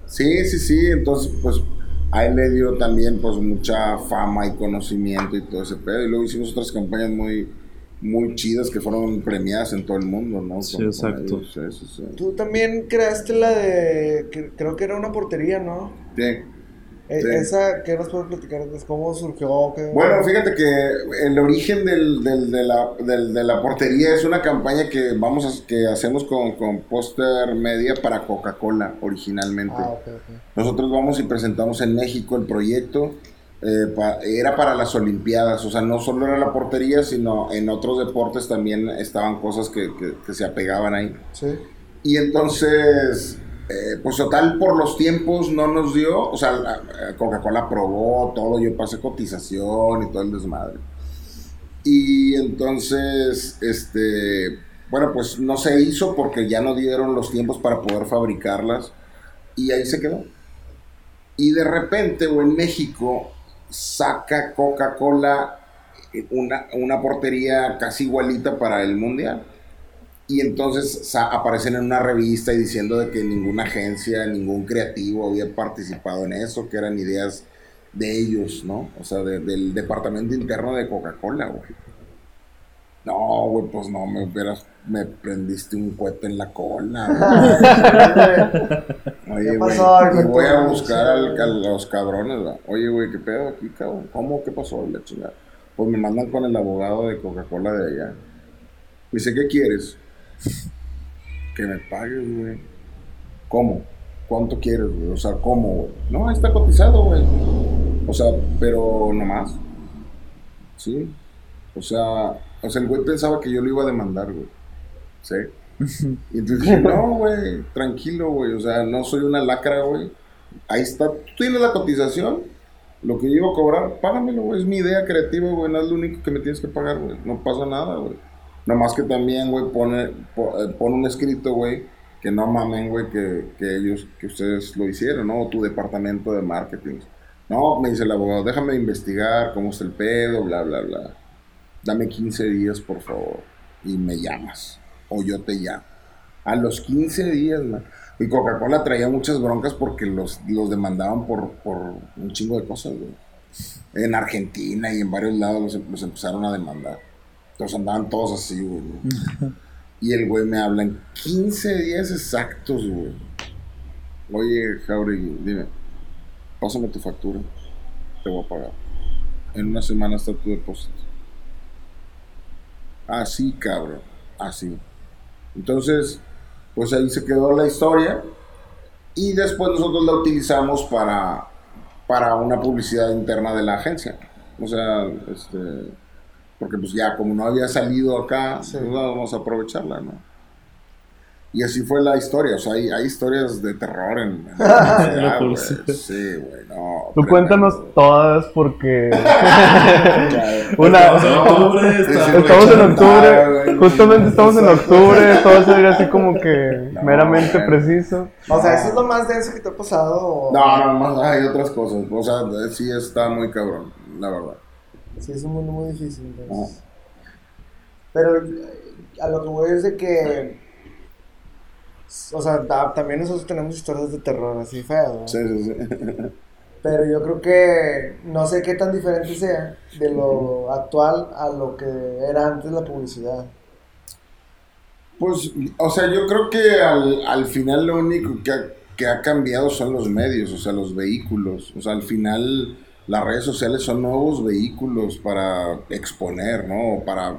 sí, sí, sí, entonces pues a él le dio también pues mucha fama y conocimiento y todo ese pedo. Y luego hicimos otras campañas muy, muy chidas que fueron premiadas en todo el mundo, ¿no? Sí, Con- exacto. ellos, sí, sí, sí. Tú también creaste la de. que- creo que era una portería, ¿no? Sí. Eh. Esa, ¿qué nos puedes platicar? ¿Cómo surgió? ¿Qué- Bueno, fíjate que el origen del, del- de, la, del- de la portería es una campaña que vamos a, que hacemos con, con Poster Media para Coca-Cola originalmente. Ah. Nosotros vamos y presentamos en México el proyecto. eh, pa- era para las Olimpiadas, o sea, no solo era la portería, sino en otros deportes también estaban cosas que, que- que se apegaban ahí. Sí. Y entonces, eh, pues total, por los tiempos no nos dio, o sea, eh, Coca-Cola aprobó todo, yo pasé cotización y todo el desmadre. Y entonces, este, bueno, pues no se hizo porque ya no dieron los tiempos para poder fabricarlas y ahí se quedó. Y de repente, o en México, saca Coca-Cola una, una portería casi igualita para el mundial. Y entonces aparecen en una revista y diciendo de que ninguna agencia, ningún creativo había participado en eso, que eran ideas de ellos, ¿no? O sea, de- del departamento interno de Coca-Cola, güey. No, güey, pues no, me hubieras, me prendiste un cohete en la cola. güey. Oye, ¿Qué güey, y voy a buscar al- a los cabrones, ¿verdad? Oye, güey, ¿qué pedo aquí, cabrón? ¿Cómo? ¿Qué pasó? La chingada. Pues me mandan con el abogado de Coca-Cola de allá. Me dice, ¿qué quieres? Que me pagues, güey. ¿Cómo? ¿Cuánto quieres, güey? O sea, ¿cómo, güey? No, ahí está cotizado, güey. O sea, pero nomás. Sí. O sea, o sea, el güey pensaba que yo lo iba a demandar, güey. ¿Sí? Y entonces dije, no, güey, tranquilo, güey. O sea, no soy una lacra, güey. Ahí está. ¿Tú tienes la cotización? Lo que yo iba a cobrar, págamelo, güey. Es mi idea creativa, güey. No es lo único que me tienes que pagar, güey. No pasa nada, güey. Nomás que también, güey, pone, po- eh, pone un escrito, güey, que no mamen, güey, que, que ellos, que ustedes lo hicieron, ¿no? O tu departamento de marketing. No, me dice el abogado, déjame investigar cómo está el pedo, bla, bla, bla. Dame 15 días, por favor, y me llamas. O yo te llamo. A los 15 días, man. Y Coca-Cola traía muchas broncas porque los, los demandaban por, por un chingo de cosas, güey. En Argentina y en varios lados los empezaron a demandar. Entonces andaban todos así, güey. ¿no? Y el güey me habla en 15 días exactos, güey. Oye, Jauregui, dime, pásame tu factura, te voy a pagar. En una semana está tu depósito. Así, cabrón, así. Entonces, pues ahí se quedó la historia. Y después nosotros la utilizamos para, para una publicidad interna de la agencia. O sea, este, porque pues ya como no había salido acá, Sí. pues vamos a aprovecharla, ¿no? Y así fue la historia, o sea, hay, hay historias de terror en, en la publicidad. Sí, güey, no. Tú cuéntanos todas porque una Estamos en octubre, Ah, justamente estamos en octubre, todo sería así como que No, meramente preciso. O sea, ¿eso es lo más denso que te ha pasado? o- No, no, más hay otras cosas. O sea, sí está muy cabrón, la verdad. Sí, es un mundo muy difícil. entonces. Pero eh, a lo que voy es de que. O sea, ta- también nosotros tenemos historias de terror así feas, ¿no? Sí, sí, sí. Pero yo creo que no sé qué tan diferente sea de lo actual a lo que era antes la publicidad. Pues, o sea, yo creo que al, al final lo único que ha, que ha cambiado son los medios, o sea, los vehículos. O sea, al final las redes sociales son nuevos vehículos para exponer, ¿no? O para,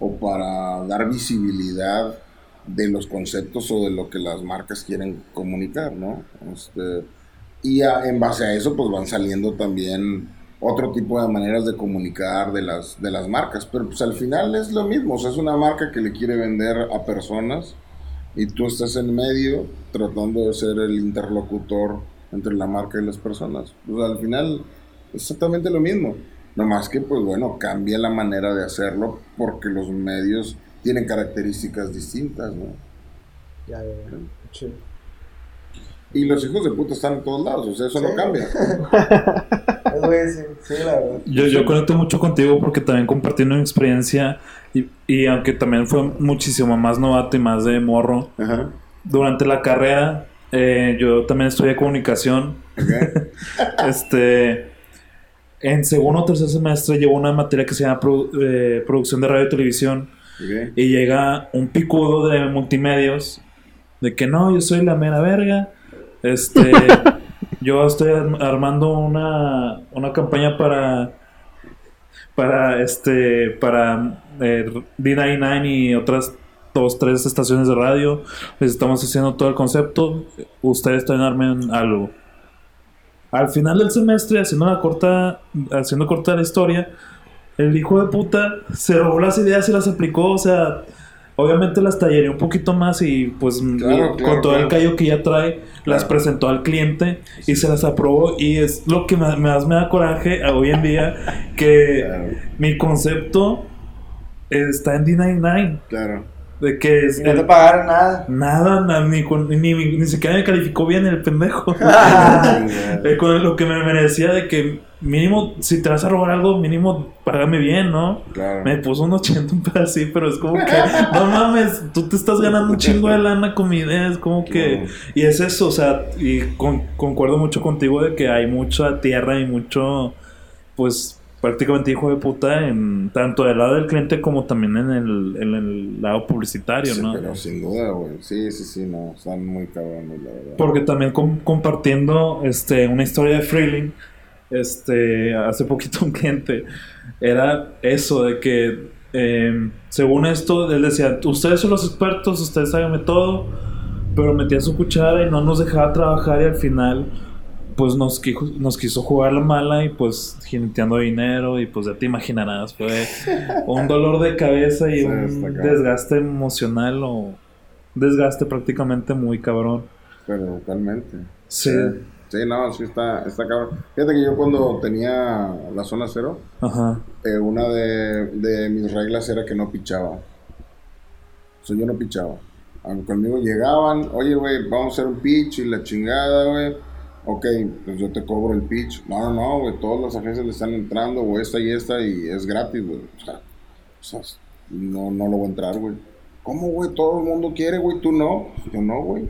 o para dar visibilidad de los conceptos o de lo que las marcas quieren comunicar, ¿no? Este, y a- en base a eso, pues van saliendo también otro tipo de maneras de comunicar de las, de las marcas. Pero pues al final es lo mismo, o sea, es una marca que le quiere vender a personas y tú estás en medio tratando de ser el interlocutor entre la marca y las personas. Pues al final exactamente lo mismo. No más que, pues bueno, cambia la manera de hacerlo porque los medios tienen características distintas, ¿no? Ya, ya, ya. Chido. Y los hijos de puta están en todos lados, o sea, eso Sí. no cambia. Sí, la verdad. Yo, yo conecto mucho contigo porque también compartí una experiencia y, y aunque también fue muchísimo más novato y más de morro, Ajá. durante la carrera eh, yo también estudié comunicación. Este, en segundo o tercer semestre llevo una materia que se llama produ- eh, producción de radio y televisión y llega un picudo de multimedios de que no, yo soy la mera verga. Este, yo estoy arm- armando una, una campaña para para este para eh, D99 y otras dos, tres estaciones de radio. Les estamos haciendo todo el concepto. Ustedes también armen algo. Al final del semestre, haciendo la corta, haciendo corta la historia, el hijo de puta se robó las ideas y las aplicó, o sea, obviamente las tallería un poquito más y pues Claro, con claro, todo el callo que ya trae, las presentó al cliente y se las aprobó y es lo que más, más me da coraje hoy en día que mi concepto está en D99 claro. De que es Y no el- te pagaron nada. nada, na- ni, ni, ni, ni siquiera me calificó bien el pendejo. Eh, con lo que me merecía de que mínimo, si te vas a robar algo, mínimo págame bien, ¿no? Claro. Me puso un 80 un pedacito, pero es como que, no mames, tú te estás ganando un chingo de lana con mi idea, es como que... Y es eso, o sea, y con- concuerdo mucho contigo de que hay mucha tierra y mucho, pues, prácticamente hijo de puta en tanto del lado del cliente como también en el, en el lado publicitario, Sí, ¿no? pero sin duda, güey. Sí, sí, sí, no. Están muy cabrones, la verdad. Porque también com- compartiendo este, una historia de Freeling, este, hace poquito un cliente, era eso de que, eh, según esto, él decía, ustedes son los expertos, ustedes háganme todo, pero metía su cuchara y no nos dejaba trabajar y al final, pues nos, quijo- nos quiso jugar la mala y pues jineteando dinero y pues ya te imaginarás, fue un dolor de cabeza y Sí, un desgaste emocional o desgaste prácticamente muy cabrón. Pero totalmente. Sí. Sí, Sí, no, sí está, está cabrón. Fíjate que yo cuando tenía la zona cero, Ajá. eh, una de, de mis reglas era que no pichaba. O sea, yo no pichaba. Aunque Conmigo llegaban, oye, güey, vamos a hacer un pitch y la chingada, güey. Ok, pues yo te cobro el pitch. No, no, no, güey, todas las agencias le están entrando, güey, esta y esta, y es gratis, güey. O sea, o sea, no, no lo voy a entrar, güey. ¿Cómo, güey? Todo el mundo quiere, güey, tú no. Yo no, güey.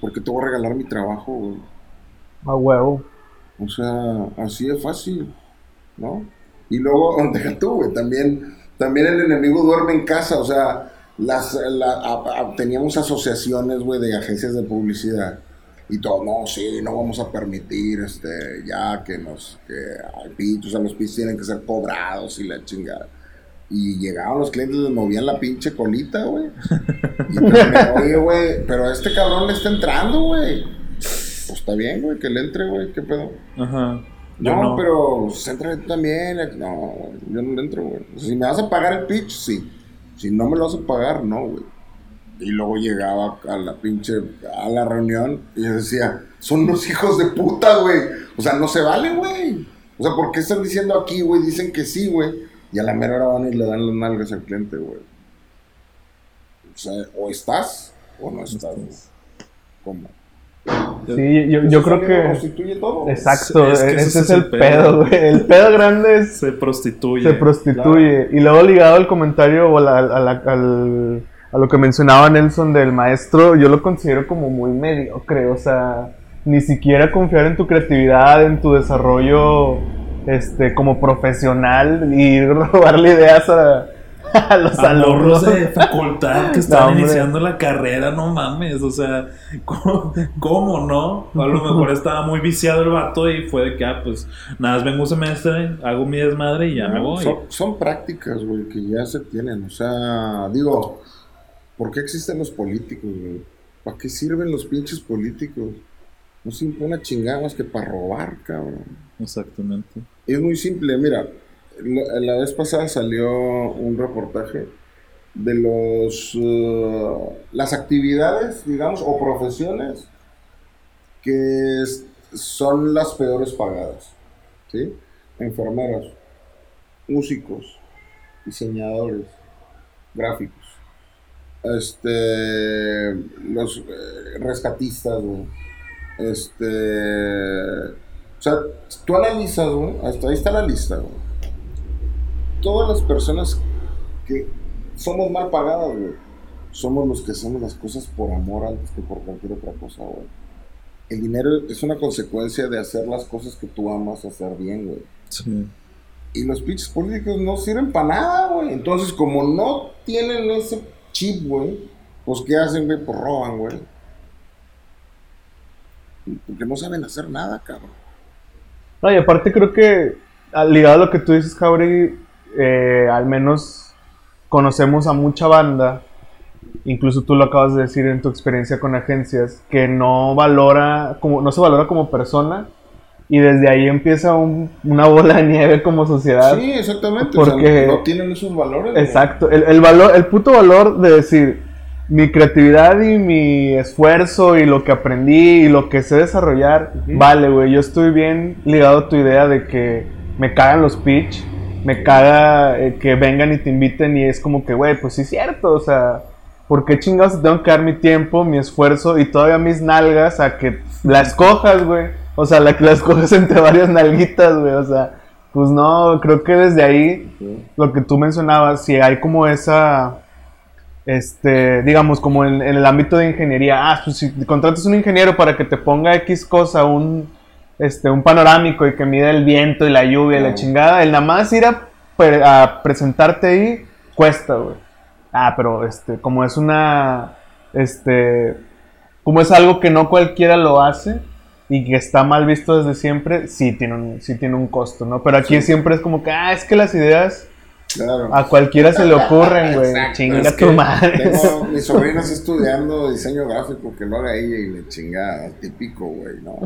¿Por qué te voy a regalar mi trabajo, güey? A huevo. O sea, así es fácil, ¿no? Y luego, deja tú, güey, también, también el enemigo duerme en casa, o sea, las, la- a- a- teníamos asociaciones, güey, de agencias de publicidad. Y todo, no, sí, no vamos a permitir, este, ya que nos, que hay pitch, o sea, los pitch tienen que ser cobrados y la chingada. Y llegaban los clientes, les movían la pinche colita, güey. Y terminé, oye, güey, pero este cabrón le está entrando, güey. Pues está bien, güey, que le entre, güey, ¿qué pedo? Ajá. No, no. pero pues, entra tú también. eh, No, güey, yo no le entro, güey. Si me vas a pagar el pitch, sí. Si no me lo vas a pagar, no, güey. Y luego llegaba a la pinche, a la reunión y yo decía, son unos hijos de puta, güey. O sea, no se vale, güey. O sea, ¿por qué están diciendo aquí, güey? Dicen que sí, güey. Y a la mera hora van y le dan las nalgas al cliente, güey. O sea, o estás o no estás. güey. ¿Cómo? Sí, yo, yo creo que. constituye todo. güey. Exacto, Es que ese, ese es el pedo. güey. El pedo grande es Se prostituye. se prostituye. Y luego ligado al comentario o la- a, la- al- a lo que mencionaba Nelson del maestro, yo lo considero como muy mediocre. O sea, ni siquiera confiar en tu creatividad, en tu desarrollo este, como profesional y robarle ideas a, a los A alumnos. de facultad que están No, iniciando la carrera, no mames, o sea, ¿cómo, cómo no? A lo mejor estaba muy viciado el vato y fue de que, ah, pues, nada, más vengo un semestre, hago mi desmadre y ya me voy. Son, son prácticas, güey, que ya se tienen. O sea, digo, ¿por qué existen los políticos, güey? ¿Para qué sirven los pinches políticos? No sirve una chingada más que para robar, cabrón. Exactamente. Es muy simple, mira, la, la vez pasada salió un reportaje de los eh, las actividades, digamos, o profesiones que son las peores pagadas, ¿sí? Enfermeros, músicos, diseñadores, gráficos, este, los eh, rescatistas, güey. Este, o sea, tú analizas, güey, hasta ahí está la lista, güey. Todas las personas que somos mal pagadas, güey, somos los que hacemos las cosas por amor antes que por cualquier otra cosa, güey. El dinero es una consecuencia de hacer las cosas que tú amas hacer bien, güey. Sí. Y los pinches políticos no sirven para nada, güey. Entonces, como no tienen ese chip, güey, pues ¿qué hacen, güey? Pues roban, güey. Porque no saben hacer nada, cabrón. No, y aparte creo que, ah, ligado a lo que tú dices, Jauregui, eh, al menos conocemos a mucha banda, incluso tú lo acabas de decir en tu experiencia con agencias, que no valora, como, no se valora como persona, y desde ahí empieza un- una bola de nieve como sociedad. Sí, exactamente. Porque- O sea, no tienen esos valores. Exacto, el, el valor, el puto valor de decir mi creatividad y mi esfuerzo y lo que aprendí y lo que sé desarrollar, vale, güey, yo estoy bien ligado a tu idea de que me cagan los pitch, me caga eh, que vengan y te inviten y es como que, güey, pues sí es cierto, o sea, ¿por qué chingados tengo que dar mi tiempo, mi esfuerzo y todavía mis nalgas a que la escojas, güey? O sea, la que la escoges entre varias nalguitas, güey, o sea, pues no, creo que desde ahí lo que tú mencionabas, si hay como esa, este, digamos, como en, en el ámbito de ingeniería, ah, pues si contratas un ingeniero para que te ponga X cosa, un, este, un panorámico y que mida el viento y la lluvia y la chingada, el nada más ir a, a presentarte ahí cuesta, güey. Ah, pero este, como es una, este, como es algo que no cualquiera lo hace y que está mal visto desde siempre, sí tiene un, sí tiene un costo, ¿no? Pero aquí siempre es como que, ah, es que las ideas Claro. a cualquiera se le ocurren, güey. Chinga es tu que madre. Tengo mi sobrina está estudiando diseño gráfico, que lo haga ella y le chinga, típico, güey, ¿no?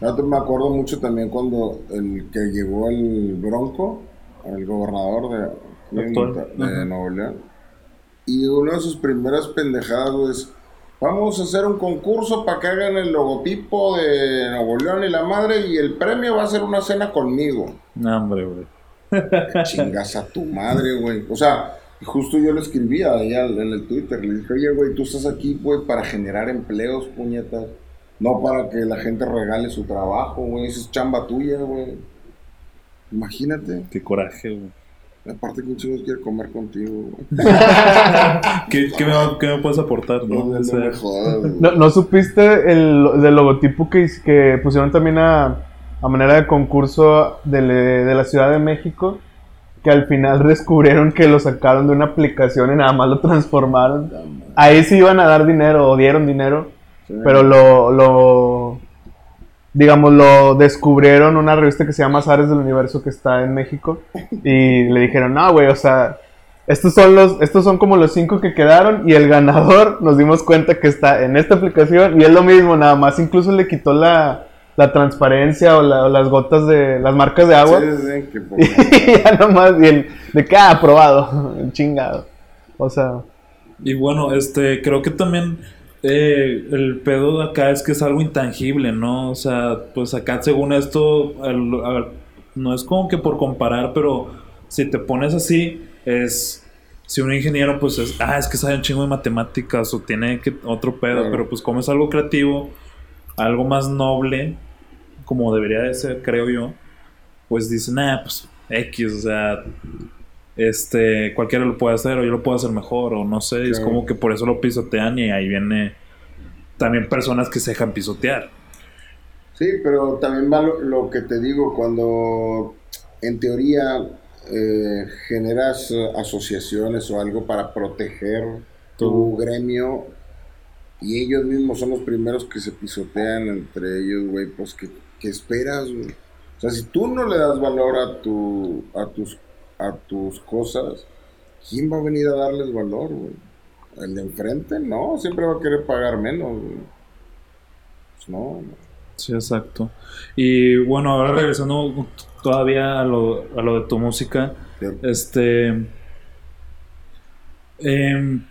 Me acuerdo mucho también cuando el que llegó el Bronco, el gobernador de, de ajá. Nuevo León, y una de sus primeras pendejadas güey, es, Vamos a hacer un concurso para que hagan el logotipo de Nuevo León y la madre y el premio va a ser una cena conmigo. No, hombre, güey. Chingas a tu madre, güey. O sea, justo yo le escribía allá en el Twitter. Le dije, oye, güey, tú estás aquí, güey, para generar empleos, puñetas. No para que la gente regale su trabajo, güey. Esa es chamba tuya, güey. Imagínate. Qué coraje, güey. Aparte, que un chico quiere comer contigo, güey. ¿Qué, qué, me, qué me puedes aportar, no? No, O sea, me jodas, güey. ¿No, no supiste el del logotipo que, que pusieron también a, a manera de concurso de, le- de la Ciudad de México? Que al final descubrieron que lo sacaron de una aplicación y nada más lo transformaron. Ahí sí iban a dar dinero o dieron dinero, Sí. pero lo, lo, digamos, lo descubrieron una revista que se llama Azares del Universo que está en México y le dijeron, no, güey, o sea, estos son los, estos son como los cinco que quedaron y el ganador nos dimos cuenta que está en esta aplicación y es lo mismo, nada más, incluso le quitó la, la transparencia o, la- o las gotas de las marcas de agua. Sí, sí, sí, que por- y ya nomás, y el, de que, ah, aprobado, chingado, o sea... Y bueno, este, creo que también eh, el pedo de acá es que es algo intangible, ¿no? O sea, pues acá según esto, no es como que por comparar, pero si te pones así, es... Si un ingeniero, pues es, ah, es que sabe un chingo de matemáticas o tiene que, otro pedo, Claro. pero pues como es algo creativo, algo más noble, como debería de ser, creo yo, pues dicen, ah, pues X, o sea, este, cualquiera lo puede hacer o yo lo puedo hacer mejor o no sé, es Claro. como que por eso lo pisotean y ahí viene también personas que se dejan pisotear. Sí, pero también va lo, lo que te digo, cuando en teoría eh, generas asociaciones o algo para proteger tu gremio y ellos mismos son los primeros que se pisotean entre ellos, güey, pues ¿qué, qué esperas, güey? O sea, si tú no le das valor a, tu, a, tus, a tus cosas, ¿quién va a venir a darles valor, güey? El de enfrente, no, siempre va a querer pagar menos, güey. Pues no, no. Sí, exacto. Y bueno, ahora regresando todavía a lo, a lo de tu música, Sí. este... em,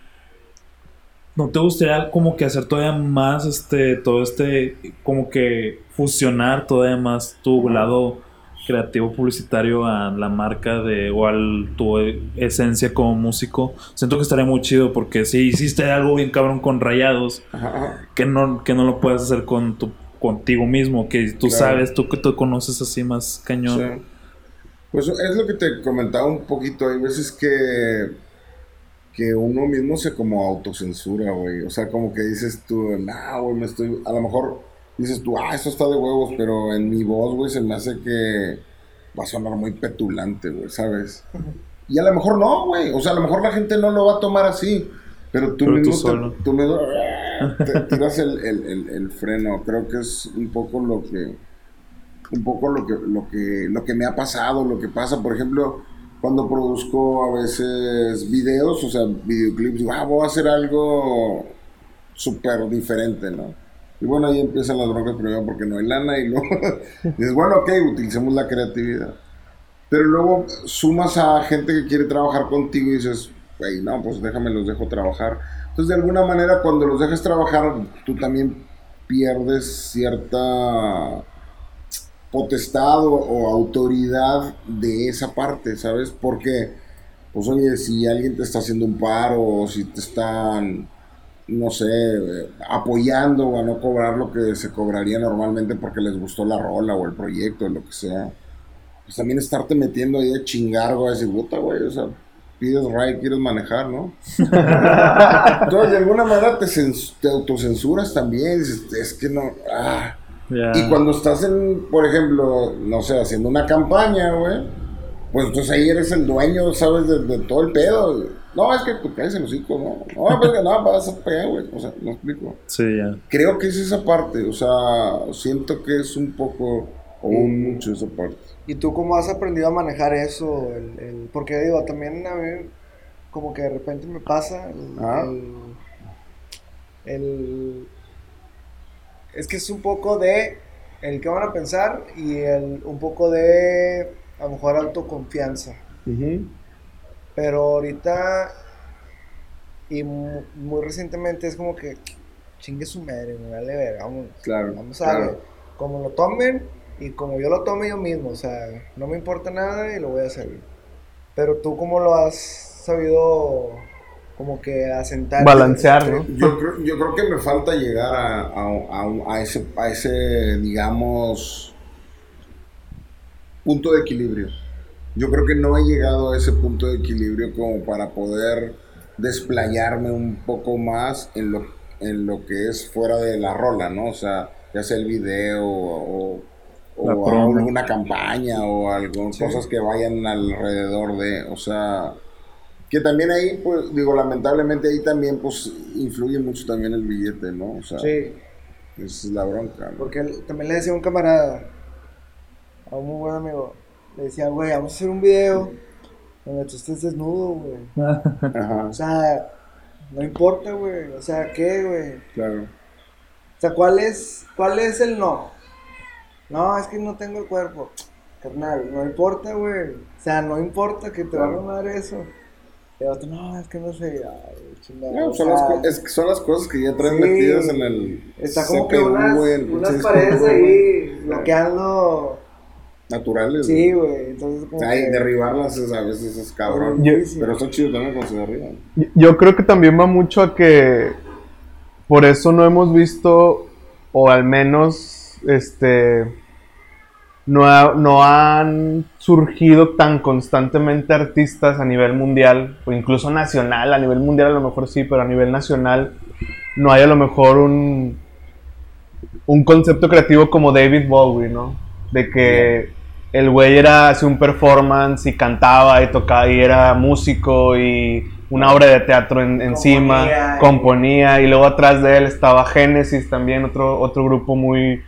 ¿No te gustaría como que hacer todavía más este, todo este, como que fusionar todavía más tu lado creativo publicitario a la marca de, a tu esencia como músico? Siento que estaría muy chido porque si hiciste algo bien cabrón con rayados, Ajá, que no, que no lo puedes hacer con tu, contigo mismo, que tú Claro. sabes, tú que te conoces así más cañón. Sí. Pues es lo que te comentaba un poquito. Hay veces que, que uno mismo se como autocensura, güey. O sea, como que dices tú, nah, güey, me estoy. A lo mejor dices tú, ah, eso está de huevos, pero en mi voz, güey, se me hace que va a sonar muy petulante, güey, ¿sabes? Y a lo mejor no, güey. O sea, a lo mejor la gente no lo va a tomar así. Pero tú Pero tú mismo, te- tú mismo, te tiras el, el- el- el freno. Creo que es un poco lo que un poco lo que, lo que, lo que me ha pasado, lo que pasa, por ejemplo, cuando produzco a veces videos, o sea, videoclips, digo, ah, voy a hacer algo súper diferente, ¿no? Y bueno, ahí empiezan las broncas primero porque no hay lana y luego dices, bueno, ok, utilicemos la creatividad. Pero luego sumas a gente que quiere trabajar contigo y dices, güey, no, pues déjame, los dejo trabajar. Entonces, de alguna manera, cuando los dejas trabajar, tú también pierdes cierta potestad o, o autoridad de esa parte, ¿sabes? Porque, pues oye, si alguien te está haciendo un paro o si te están, no sé, apoyando a no cobrar lo que se cobraría normalmente porque les gustó la rola o el proyecto o lo que sea, pues también estarte metiendo ahí a chingar, güey, decir, puta, güey, o sea, pides ride, quieres manejar, ¿no? Entonces, de alguna manera te, te autocensuras también, dices, es que no, ah. Ya. Y cuando estás en, por ejemplo, no sé, haciendo una campaña, güey, pues entonces ahí eres el dueño, ¿sabes? De, de todo el pedo. güey. No, es que pues caes el hocico, ¿no? No, pues que no, vas a pegar, güey. O sea, no explico. Sí, ya. Creo que es esa parte, o sea, siento que es un poco o un mucho esa parte. ¿Y tú cómo has aprendido a manejar eso? El, el- porque digo, también a mí como que de repente me pasa el, Ah. el- el- Es que es un poco de el que van a pensar y el, un poco de a lo mejor autoconfianza. Pero ahorita y mu- muy, recientemente es como que chingue su madre, me vale ver, vamos, Claro, vamos a claro. ver, como lo tomen y como yo lo tome yo mismo, o sea, no me importa nada y lo voy a hacer. Pero tú, ¿cómo lo has sabido como que asentar? Balancear, ¿no? Yo creo, yo creo que me falta llegar a, a- a ese, a ese, digamos, punto de equilibrio. Yo creo que no he llegado a ese punto de equilibrio como para poder desplayarme un poco más en lo, en lo que es fuera de la rola, ¿no? O sea, ya sea el video o, o alguna campaña o algo, cosas que vayan alrededor de, o sea, que también ahí, pues, digo, lamentablemente ahí también, pues, influye mucho también el billete, ¿no? O sea, Sí, esa es la bronca, ¿no? porque él- también le decía a un camarada, a un muy buen amigo, le decía, güey, vamos a hacer un video donde tú estés desnudo, güey. Ajá, O sea, no importa, güey. O sea, ¿qué, güey? claro. O sea, ¿cuál es, ¿cuál es el no? No, es que no tengo el cuerpo. Carnal, no importa, güey. O sea, no importa que te valga madre eso. Y otro, no, es que no sé. Ay, chingada. No, son, sea, las, es que son las cosas que ya traen sí. metidas en el Está como que CPU, unas, güey, el unas paredes ahí bloqueando. Naturales. Sí, güey. Entonces, O como sea, que... y derribarlas es, a veces es cabrón. Yo- pero está chido también cuando se derriban. Yo- Yo creo que también va mucho a que por eso no hemos visto, o al menos, este, no, ha- no han surgido tan constantemente artistas a nivel mundial, o incluso nacional, a nivel mundial a lo mejor sí, pero a nivel nacional no hay a lo mejor un, un concepto creativo como David Bowie, ¿no? De que el güey era, hacía un performance y cantaba y tocaba y era músico y una obra de teatro en- encima, Componía y- componía y luego atrás de él estaba Genesis también, otro, otro grupo muy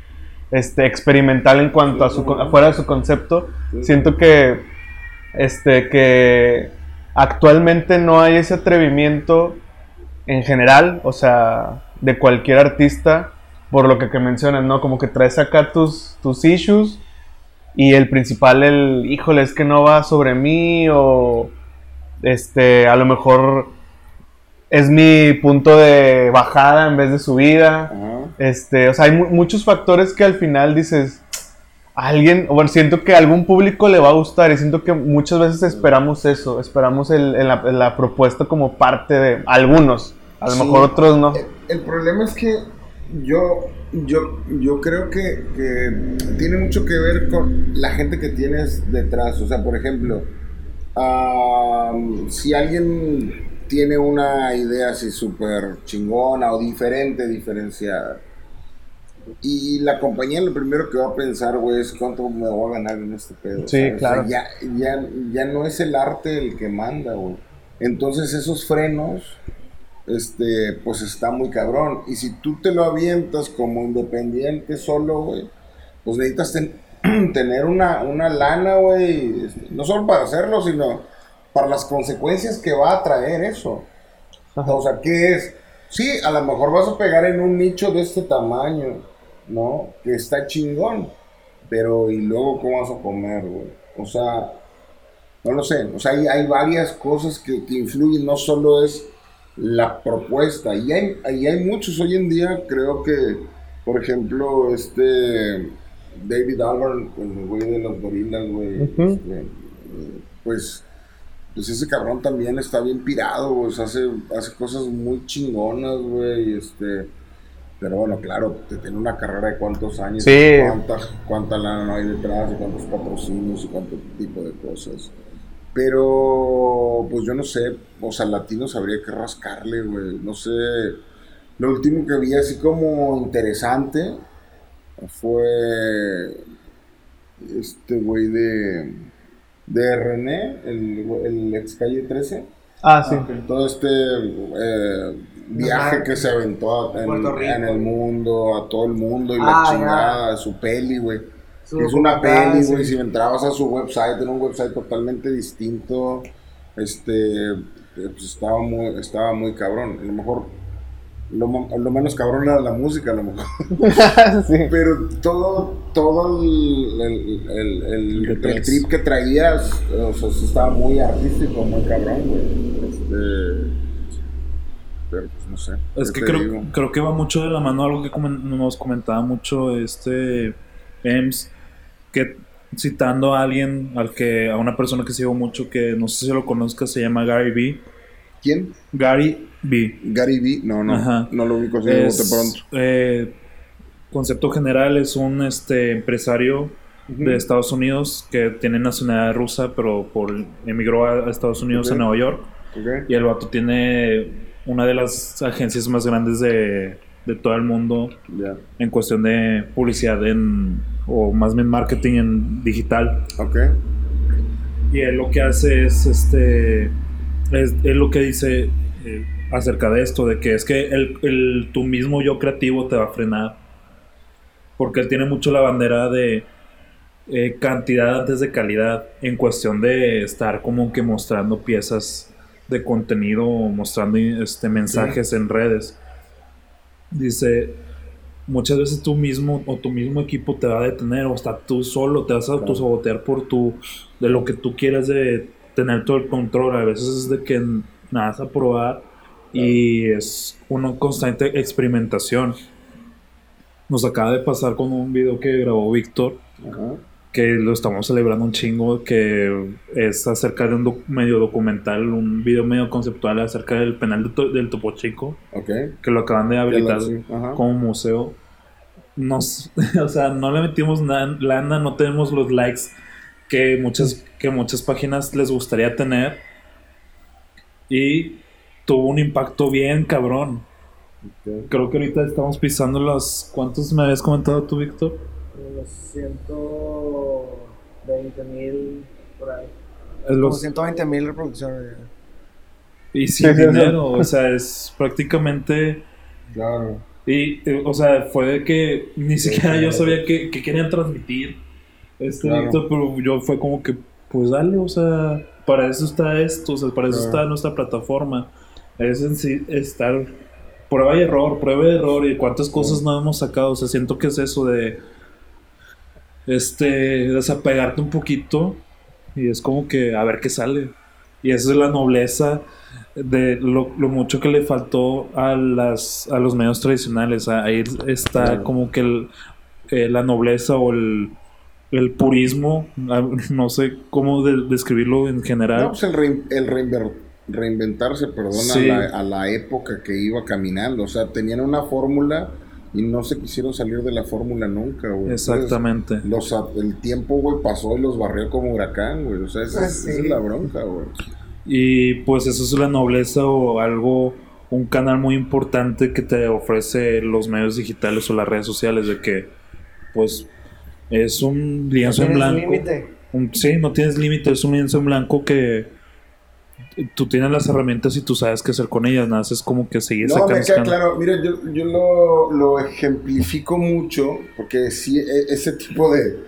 este, experimental en cuanto a su, afuera de su concepto. Siento que, este, que actualmente no hay ese atrevimiento en general, o sea, de cualquier artista, por lo que, que mencionas, ¿no? Como que traes acá tus, tus issues y el principal, el, híjole, es que no va sobre mí o, este, a lo mejor es mi punto de bajada en vez de subida. Ajá. Este, o sea, hay mu- muchos factores que al final dices, alguien, bueno, siento que a algún público le va a gustar y siento que muchas veces esperamos eso, esperamos el, el- la, la propuesta como parte de algunos, a lo Sí. mejor otros no. El, el problema es que yo, yo, yo creo que, que tiene mucho que ver con la gente que tienes detrás. O sea, por ejemplo, am, si alguien tiene una idea así súper chingona o diferente, diferenciada, y la compañía lo primero que va a pensar, güey, es cuánto me voy a ganar en este pedo. Sí, ¿sabes? O sea, claro. ya, ya, ya no es el arte el que manda, güey. Entonces esos frenos, este, pues está muy cabrón. Y si tú te lo avientas como independiente solo, güey, pues necesitas ten- tener una, una lana, güey, este, no solo para hacerlo, sino para las consecuencias que va a traer eso. O sea, ¿qué es? Sí, a lo mejor vas a pegar en un nicho de este tamaño, ¿no? Que está chingón. Pero, ¿y luego cómo vas a comer, güey? O sea, no lo sé. O sea, hay, hay varias cosas que, que influyen. No solo es la propuesta. Y hay, y hay muchos hoy en día, creo que, por ejemplo, este David Albarn, el güey de los gorilas, güey, este, pues pues ese cabrón también está bien pirado, güey. hace, hace cosas muy chingonas, güey. Este, pero bueno, claro, te tiene una carrera de cuántos años, Sí. cuánta, cuánta lana hay detrás, y cuántos patrocinios y cuánto tipo de cosas. Pero, pues yo no sé, o sea, latinos habría que rascarle, güey. No sé. Lo último que vi así como interesante fue este güey de, de René, el, el ex calle 13. Ah, sí. Todo este eh, viaje que se aventó en, el mundo, a todo el mundo y Ah, la ya. chingada, su peli, güey. Su Es una peli, sí. güey. Si entrabas a su website, era un website totalmente distinto. Este, eh, pues estaba muy, estaba muy cabrón. A lo mejor, lo, menos cabrón era la música, a lo mejor. sí. Pero todo, todo el, el, el, el- trip que traías, o sea, sí estaba muy artístico, muy cabrón, güey. Este, pero pues no sé. Es ¿qué que creo, digo? creo que va mucho de la mano algo que comen- nos comentaba mucho este Ems, que citando a alguien, al que, a una persona que sigo mucho, que no sé si lo conozcas, se llama Gary B. ¿Quién? Gary B. Gary Vee, no, no, Ajá. no lo ubico bote Es, pronto. eh, concepto general es un este empresario de Estados Unidos que tiene nacionalidad rusa, pero por emigró a, Estados Unidos, a Nueva York. Y el vato tiene una de las agencias más grandes de, de todo el mundo en cuestión de publicidad en, o más bien marketing en digital. ok. Y él lo que hace es, este, es, es lo que dice eh, acerca de esto, de que es que el, el- tu mismo yo creativo te va a frenar. Porque él tiene mucho la bandera de eh, cantidad antes de calidad, en cuestión de estar como que mostrando piezas de contenido, o mostrando este, mensajes en redes. Dice, muchas veces tú mismo o tu mismo equipo te va a detener o hasta tú solo te vas a autosabotear por tu de lo que tú quieras de tener todo el control. A veces es de que nada vas a probar y es una constante experimentación nos acaba de pasar con un video que grabó Víctor Ajá. Que lo estamos celebrando un chingo, que es acerca de un doc- medio documental, un video medio conceptual acerca del penal de To- del Topo Chico, Ok. que lo acaban de habilitar como museo. Nos, o sea, no le metimos na- lana, no tenemos los likes que muchas, que muchas páginas les gustaría tener. Y tuvo un impacto bien cabrón. Creo que ahorita estamos pisando los... ¿Cuántos me habías comentado tú, Víctor? Unos 120 mil por ahí. Es Como los- 120 mil reproducciones. Y sin dinero, o sea, es prácticamente... Claro. Y, eh, o sea, fue de que ni siquiera yo sabía qué qué querían transmitir. Este Claro. Pero yo fue como que, pues dale, o sea, para eso está esto, o sea, para eso Claro. está nuestra plataforma. Es en sí estar prueba y error, prueba y error, y cuántas cosas no hemos sacado. O sea, siento que es eso de este desapegarte un poquito y es como que a ver qué sale. Y esa es la nobleza de lo, lo mucho que le faltó a las a los medios tradicionales. Ahí está Claro. como que el- eh, la nobleza o el, el purismo, ah, no sé cómo de- describirlo en general. No, pues el, rein- el reinver- reinventarse, perdón, Sí. a, la, a la época que iba caminando. O sea, tenían una fórmula y no se quisieron salir de la fórmula nunca, güey. Exactamente. Entonces, los, el tiempo, güey, pasó y los barrió como huracán, güey. O sea, esa, es- Sí. esa es la bronca, güey. Y pues eso es la nobleza o algo, un canal muy importante que te ofrece los medios digitales o las redes sociales, de que pues es un lienzo en Tienes blanco. límite. Un- sí, no tienes límite, es un lienzo en blanco que tú tienes las herramientas y tú sabes qué hacer con ellas, nada, más es como que seguir No, me queda claro. Mira, yo, yo lo, lo ejemplifico mucho porque sí, e- ese tipo de,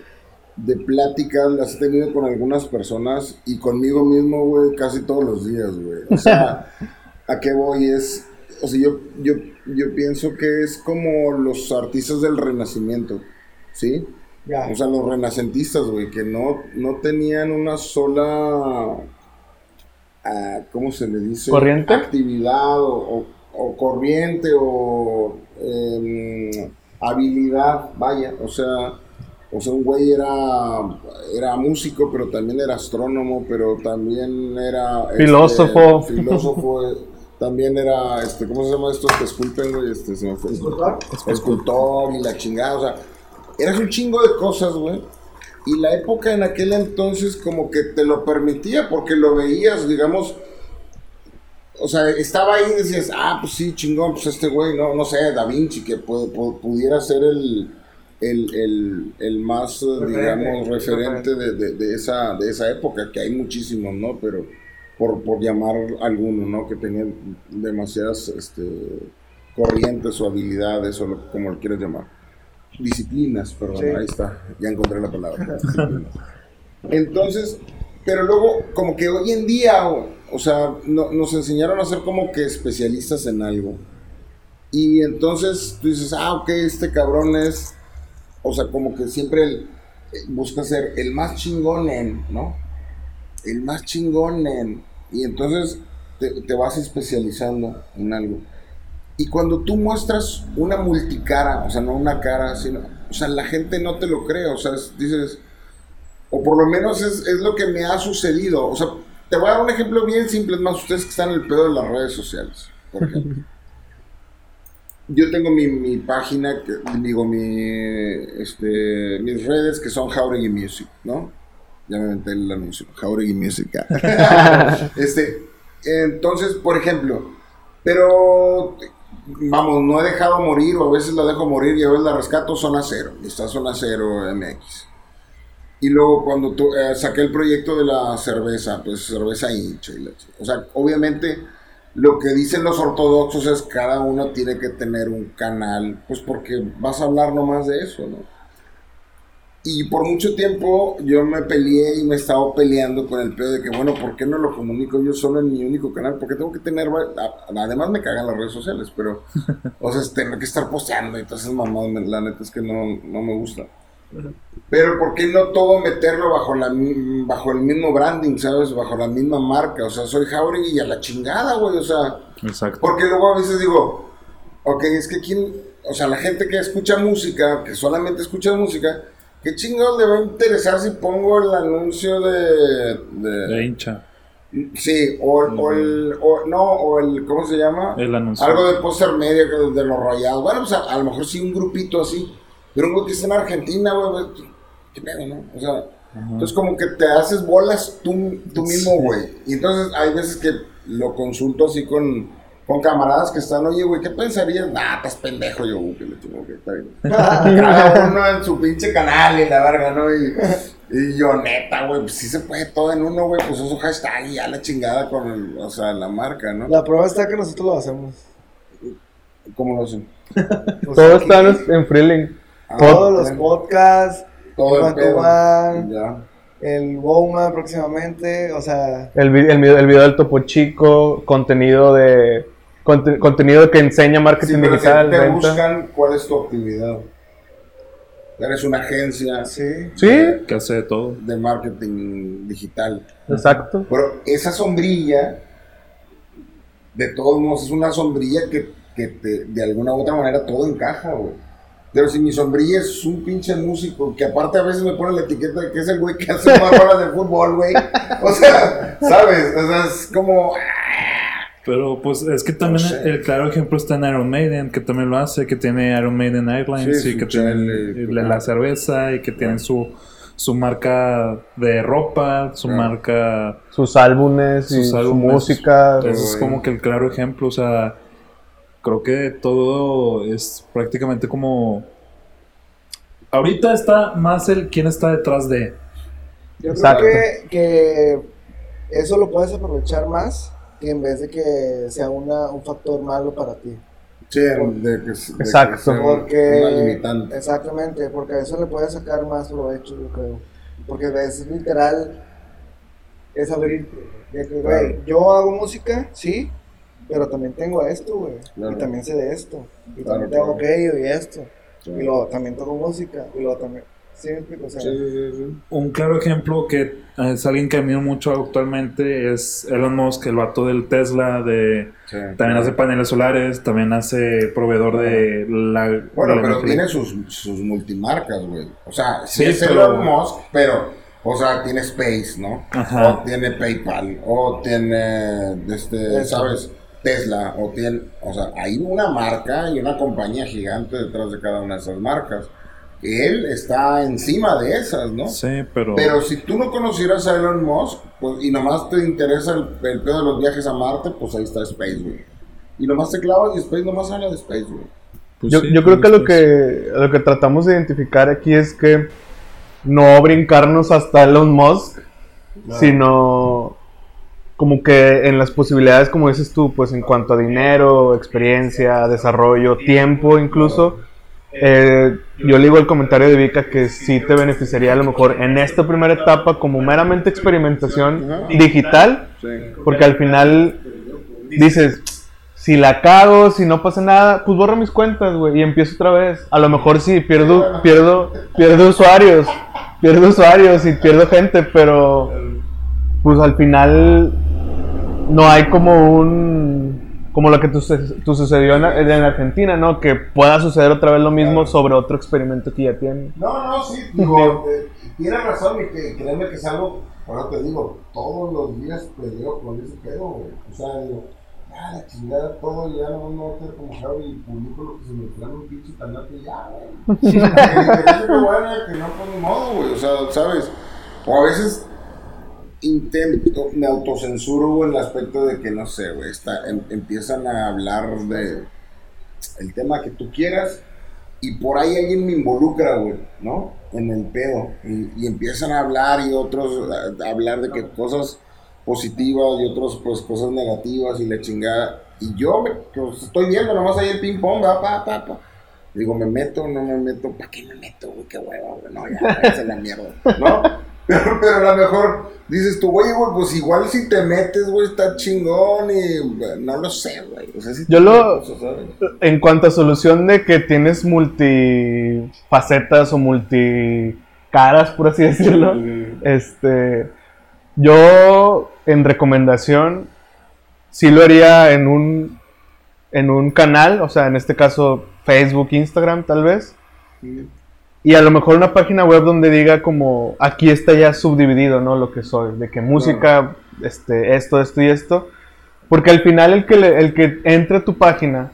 de pláticas las he tenido con algunas personas y conmigo mismo, güey, casi todos los días, güey. O sea, ¿a qué voy? Es, o sea, yo, yo, yo pienso que es como los artistas del renacimiento, ¿sí? O sea, los renacentistas, güey, que no, no tenían una sola, ah, ¿cómo se le dice? ¿Corriente? Actividad o, o- o corriente o em, habilidad, vaya, o sea, o sea, un güey era, era músico, pero también era astrónomo, pero también era... este, Filósofo. filósofo, eh, también era, este, ¿cómo se llama esto? Disculpen, güey, este, se me fue. ¿Escultor? Escultor y la chingada, o sea, eras un chingo de cosas, güey. Y la época en aquel entonces como que te lo permitía porque lo veías, digamos, o sea, estaba ahí y decías, ah, pues sí, chingón, pues este güey, no, no sé, Da Vinci, que pu- pu- pudiera ser el, el, el, el más, eh, Referente. digamos, referente de, de- de esa, de esa época, que hay muchísimos, ¿no? Pero por, por llamar alguno, ¿no? Que tenían demasiadas este, corrientes o habilidades, o lo- como lo quieras llamar. Disciplinas, perdón, Sí. ahí está, ya encontré la palabra. Entonces, pero luego, como que hoy en día, o, o sea, no- nos enseñaron a ser como que especialistas en algo. Y entonces tú dices, ah, ok, este cabrón es, o sea, como que siempre el- eh, busca ser el más chingón en, ¿no? El más chingón en. Y entonces te, te vas especializando en algo. Y cuando tú muestras una multicara, o sea, no una cara, sino, o sea, la gente no te lo cree, o sea, es- dices, o por lo menos es, es lo que me ha sucedido, o sea, te voy a dar un ejemplo bien simple, es más, ustedes que están en el pedo de las redes sociales, por ejemplo. Yo tengo mi, mi página, que, digo, mi, este, mis redes que son Jauregui Music, ¿no? Ya me inventé el anuncio, Jauregui Music. este, entonces, por ejemplo, pero vamos, no he dejado morir, o a veces la dejo morir y a veces la rescato zona cero, está zona cero MX. Y luego cuando tu- eh, saqué el proyecto de la cerveza, pues cerveza hincha. y la o sea, obviamente lo que dicen los ortodoxos es cada uno tiene que tener un canal, pues porque vas a hablar nomás de eso, ¿no? Y por mucho tiempo yo me peleé y me he estado peleando con el pedo de que, bueno, ¿por qué no lo comunico yo solo en mi único canal? Porque tengo que tener, además me cagan las redes sociales, pero, o sea, es tener que estar posteando y todas esas mamadas, la neta es que no, no me gusta. Pero ¿por qué no todo meterlo bajo, la, bajo el mismo branding, ¿sabes? Bajo la misma marca. O sea, soy Jauregui y a la chingada, güey. O sea, Exacto. porque luego a veces digo, ok, es que quién, o sea, la gente que escucha música, que solamente escucha música, ¿qué chingados le va a interesar si pongo el anuncio de... de- De hincha. sí, o, o el, o, no, o el, ¿cómo se llama? El anuncio. Algo de póster media de los rayados. Bueno, pues a, a lo mejor sí un grupito así. Pero un güey que está en Argentina, güey, güey, qué pedo, ¿no? O sea, entonces como que te haces bolas tú, tú mismo, güey. Y entonces hay veces que lo consulto así con, con camaradas que están, oye, güey, ¿qué pensarías? Nah, estás pendejo, yo, que le chingo, que está bien. Cada uno en su pinche canal y la verga, ¿no? Y, y yo, neta, güey, pues sí se puede todo en uno, güey, pues uso hashtag y ya la chingada con el, o sea, la marca, ¿no? La prueba está que nosotros lo hacemos. ¿Cómo lo hacen? Pues Todo aquí, está en, en Freeling. Todos los podcasts, Todo el pedo. Ya. el Woma próximamente, o sea, El, el, el video del Topo Chico, contenido de conte- contenido que enseña Sí, marketing pero si digital, te venta. buscan cuál es tu actividad. Eres una agencia sí. Sí, Que hace de todo. de marketing digital. exacto. Pero esa sombrilla, de todos modos, es una sombrilla que, que te- de alguna u otra manera todo encaja, güey. Pero si mi sombrilla es un pinche músico, que aparte a veces me pone la etiqueta de que es el güey que hace más bolas de fútbol, güey. O sea, ¿sabes? O sea, es como... Pero pues es que también No sé. el claro ejemplo está en Iron Maiden, que también lo hace, que tiene Iron Maiden Airlines Sí, y su que tiene chale, la, la cerveza y que tiene su, su marca de ropa, su Claro. marca... Sus álbumes y Sus su álbumes. música. Entonces es como que el claro ejemplo, o sea, creo que todo es prácticamente como... Ahorita está más el quién está detrás de... Yo Exacto. creo que, que eso lo puedes aprovechar más en vez de que sea una, un factor malo para ti. Sí, de que, de Exacto. Porque, limitante. exactamente, porque a eso le puedes sacar más provecho, yo creo. Porque es literal, es abrirte. De que, güey, Claro. yo hago música, sí, pero también tengo esto, güey. Claro. Y también sé de esto. Y Claro, también tengo aquello y esto. Claro. Y luego también toco música. Y luego también. ¿Sí me explico? O sea, Sí, sí, sí, sí. Un claro ejemplo que es alguien que admiro mucho actualmente es Elon Musk, el vato del Tesla, de también hace paneles solares, también hace proveedor de la... Bueno, de la pero energía. tiene sus, sus multimarcas, güey. O sea, sí, Sí, es pero- Elon Musk, pero, o sea, tiene Space, ¿no? Ajá. O tiene PayPal, o tiene, este, ¿sabes? Tesla, o tiene, o sea, hay una marca y una compañía gigante detrás de cada una de esas marcas. Él está encima de esas, ¿no? Sí, pero... Pero si tú no conocieras a Elon Musk pues, y nomás te interesa el, el pedo de los viajes a Marte, pues ahí está Space, güey. Y nomás te clavas y Space nomás habla de Space, güey. pues Yo, sí, yo creo que lo que lo que tratamos de identificar aquí es que no brincarnos hasta Elon Musk, sino como que en las posibilidades, como dices tú, pues en cuanto a dinero, experiencia, desarrollo, tiempo incluso, eh, yo le digo el comentario de Vika que sí te beneficiaría a lo mejor en esta primera etapa como meramente experimentación digital, porque al final dices, si la cago, si no pasa nada, pues borro mis cuentas, güey, y empiezo otra vez. A lo mejor sí, pierdo, pierdo, pierdo usuarios, pierdo usuarios y pierdo gente, pero pues al final no hay como un como lo que tú, tú sucedió en, en, Argentina, ¿no? Que pueda suceder otra vez lo mismo sobre otro experimento que ya tiene. No, no, sí, digo, eh, tienes razón y que créeme que es algo, ahora te digo, todos los días peleo con ese pedo, güey. O sea, digo, ah, la chingada todo, ya no vamos a hacer como Javi y publico lo que se me plan un pinche canal que ya, güey. que, que, que no pone modo, güey. O sea, ¿sabes? O a veces intento, me autocensuro en el aspecto de que, no sé, güey, em, empiezan a hablar de el tema que tú quieras y por ahí alguien me involucra, güey, ¿no? En el pedo. Y, empiezan a hablar y otros a, hablar de que cosas positivas y otros, pues, cosas negativas y la chingada. Y yo me, pues, estoy viendo nomás ahí el ping pong, va, pa, pa, pa. Digo, ¿me meto no me meto? ¿Para qué me meto, güey? Qué hueva, güey. No, ya, es la mierda, ¿no? Pero, pero a lo mejor dices tú, güey, güey, pues igual si te metes, güey, está chingón y no lo sé, güey. O sea, si Yo lo. en cuanto a solución de que tienes multifacetas o multicaras, por así decirlo, este. Yo, en recomendación, sí lo haría en un. En un canal, o sea, en este caso Facebook, Instagram, tal vez. Y a lo mejor una página web donde diga como aquí está ya subdividido, ¿no? Lo que soy, de que música, este, esto, esto y esto. Porque al final el que, el que entre a tu página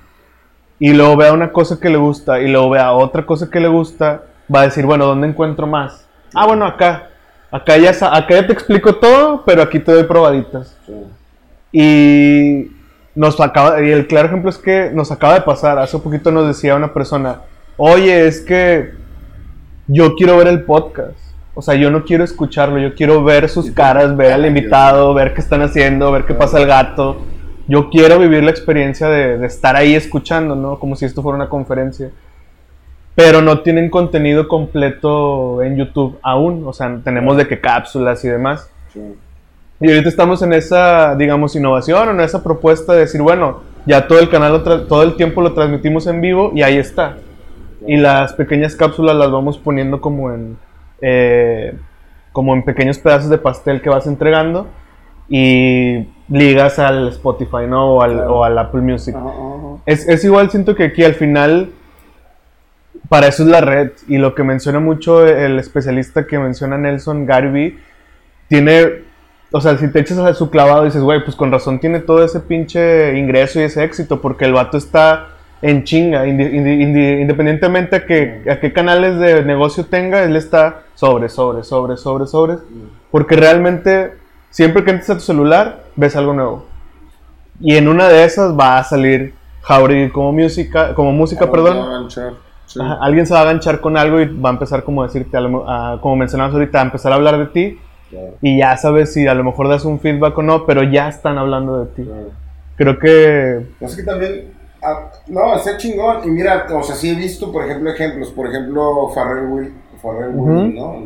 y luego vea una cosa que le gusta y luego vea otra cosa que le gusta, va a decir, bueno, ¿dónde encuentro más? Ah, bueno, acá. Acá ya, acá ya te explico todo, pero aquí te doy probaditas. Y nos acaba, y el claro ejemplo es que nos acaba de pasar, hace poquito nos decía una persona, oye, es que yo quiero ver el podcast. O sea, yo no quiero escucharlo, yo quiero ver sus caras, ver al invitado, ver qué están haciendo, ver qué pasa el gato. Yo quiero vivir la experiencia de, estar ahí escuchando, ¿no? Como si esto fuera una conferencia. Pero no tienen contenido completo en YouTube aún. O sea, tenemos de qué cápsulas y demás. Y ahorita estamos en esa, digamos, innovación o en esa propuesta de decir, bueno, ya todo el canal, todo el tiempo lo transmitimos en vivo y ahí está y las pequeñas cápsulas las vamos poniendo como en eh, como en pequeños pedazos de pastel que vas entregando y ligas al Spotify, ¿no? O al, Apple Music. Es, es, igual, siento que aquí al final, para eso es la red. Y lo que menciona mucho el especialista que menciona Nelson Garvey, tiene, o sea, si te echas a su clavado dices, güey, pues con razón tiene todo ese pinche ingreso y ese éxito, porque el vato está en chinga, independientemente a, que, a qué canales de negocio tenga, él está sobre, sobre, sobre, sobre, sobre, porque realmente siempre que entres a tu celular ves algo nuevo. Y en una de esas va a salir Jauregui como música, como música, perdón. alguien se va a aganchar con algo y va a empezar como a decirte, como mencionabas ahorita, a empezar a hablar de ti. Y ya sabes si a lo mejor das un feedback o no, pero ya están hablando de ti. Creo que... Es que también Ah, no, está chingón. Y mira, o sea, sí he visto, por ejemplo, ejemplos. Por ejemplo, Farrell Will, ¿no?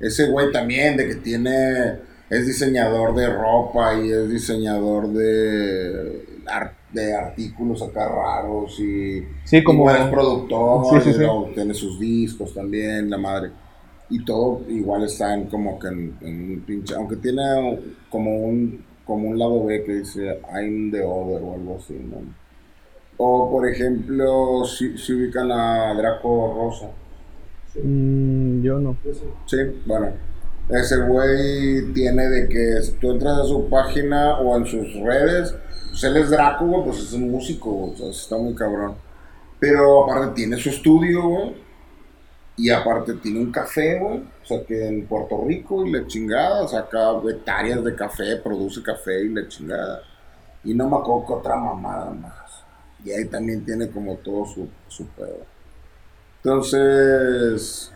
Ese güey también, de que tiene. Es diseñador de ropa y es diseñador de. de artículos acá raros y. Sí, como. es productor, tiene sus discos también, la madre. Y todo igual está en como que en, en un pinche. Aunque tiene como un como un lado B que dice I'm the other o algo así, ¿no? O, por ejemplo, si, ubican a Draco Rosa. Mm, yo no. Sí, bueno. Ese güey tiene de que tú entras a su página o en sus redes, pues él es Draco, pues es un músico, o sea, está muy cabrón. Pero aparte tiene su estudio, güey. Y aparte tiene un café, güey. O sea, que en Puerto Rico y la chingada, saca hectáreas de café, produce café y la chingada. Y no me acuerdo que otra mamada más. Y ahí también tiene como todo su, su pedo. Entonces,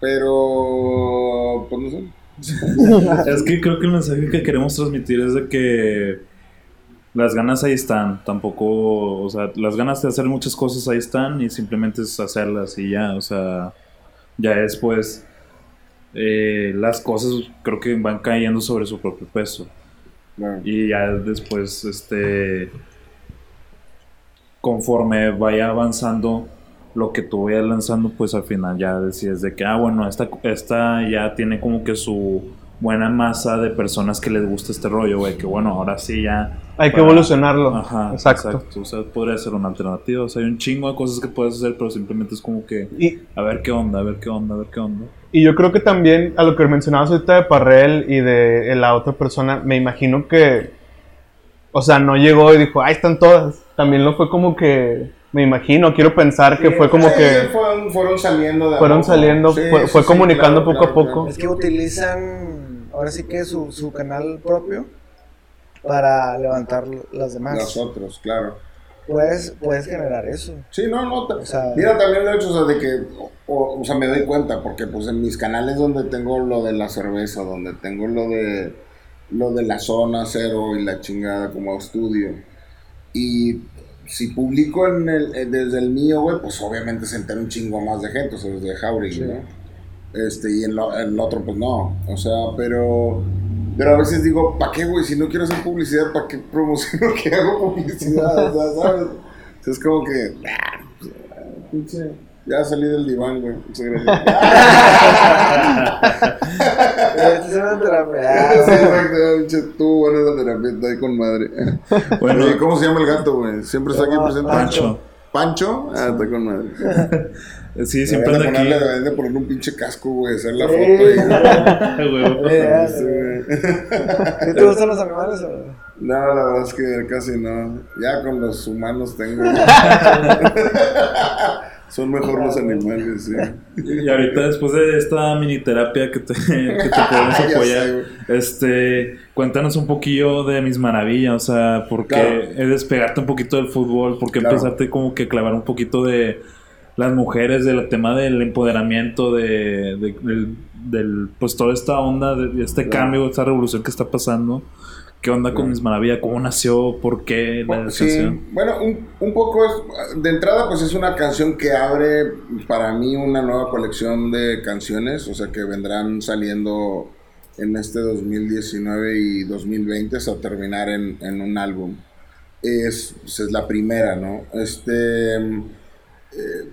pero, pues no sé. es que creo que el mensaje que queremos transmitir es de que las ganas ahí están, tampoco, o sea, las ganas de hacer muchas cosas ahí están y simplemente es hacerlas y ya, o sea, ya después eh, las cosas creo que van cayendo sobre su propio peso. Y ya después, este, conforme vaya avanzando lo que tú vayas lanzando, pues al final ya decides de que, ah, bueno, esta, esta ya tiene como que su buena masa de personas que les gusta este rollo, güey, que bueno, ahora sí ya... Hay que evolucionarlo. Ajá, exacto. exacto. O sea, podría ser una alternativa. O sea, hay un chingo de cosas que puedes hacer, pero simplemente es como que... Y, A ver qué onda, a ver qué onda, a ver qué onda. y yo creo que también a lo que mencionabas ahorita de Parrell y de la otra persona, me imagino que, o sea, no llegó y dijo, ahí están todas. También lo fue como que, me imagino, quiero pensar que fue como Sí, que... Fueron, fueron saliendo de Fueron saliendo, fue- fue comunicando poco a poco. Es que utilizan ahora sí que su, su canal propio para levantar las demás. Nosotros, claro. Puedes, puedes generar eso. Sí, no, no. te- O sea- mira, también lo he hecho, o sea, de que, o, o sea, me doy cuenta, porque pues en mis canales donde tengo lo de la cerveza, donde tengo lo de, lo de la zona cero y la chingada como estudio, y si publico en el, eh, desde el mío, güey, pues obviamente se entera un chingo más de gente, o sea, desde Jauregui, ¿no? Este, y en lo- en el otro, pues no, o sea, pero... Pero a veces digo, ¿para qué, güey? Si no quiero hacer publicidad, ¿para qué promociono que hago publicidad? O sea, ¿sabes? O sea, es como que, ah, pues, pinche, ya salí del diván, güey. Muchas gracias. Es una Sí, terapia. exacto, pinche, tú, buena la terapia, está ahí con madre. Bueno, ¿cómo se llama el gato, güey? Siempre está aquí presente. Pancho. ¿Pancho? Ah, está con madre. Sí, siempre anda aquí. deberían de ponerle un pinche casco, güey, hacer la Sí. foto ahí. Güey, Sí, güey. ¿Sí te gustan los animales? o? No, la verdad es que casi no. Ya con los humanos tengo. Son mejor los animales, sí. Y ahorita después de esta mini terapia que te, que te podemos apoyar, este, cuéntanos un poquillo de mis maravillas, o sea, por qué Claro. es despegarte un poquito del fútbol, por qué Claro. empezarte como que a clavar un poquito de las mujeres, del tema del empoderamiento, de, de- del, del, pues toda esta onda, de, de este Claro. cambio, esta revolución que está pasando. ¿Qué onda con Claro. mis maravillas? ¿Cómo nació? ¿Por qué la Bueno, sí, canción? bueno, un, un poco es, de entrada pues es una canción que abre para mí una nueva colección de canciones, o sea que vendrán saliendo en este 2019 y 2020 hasta terminar en, en un álbum. Es, pues, es la primera, ¿no? Este, eh,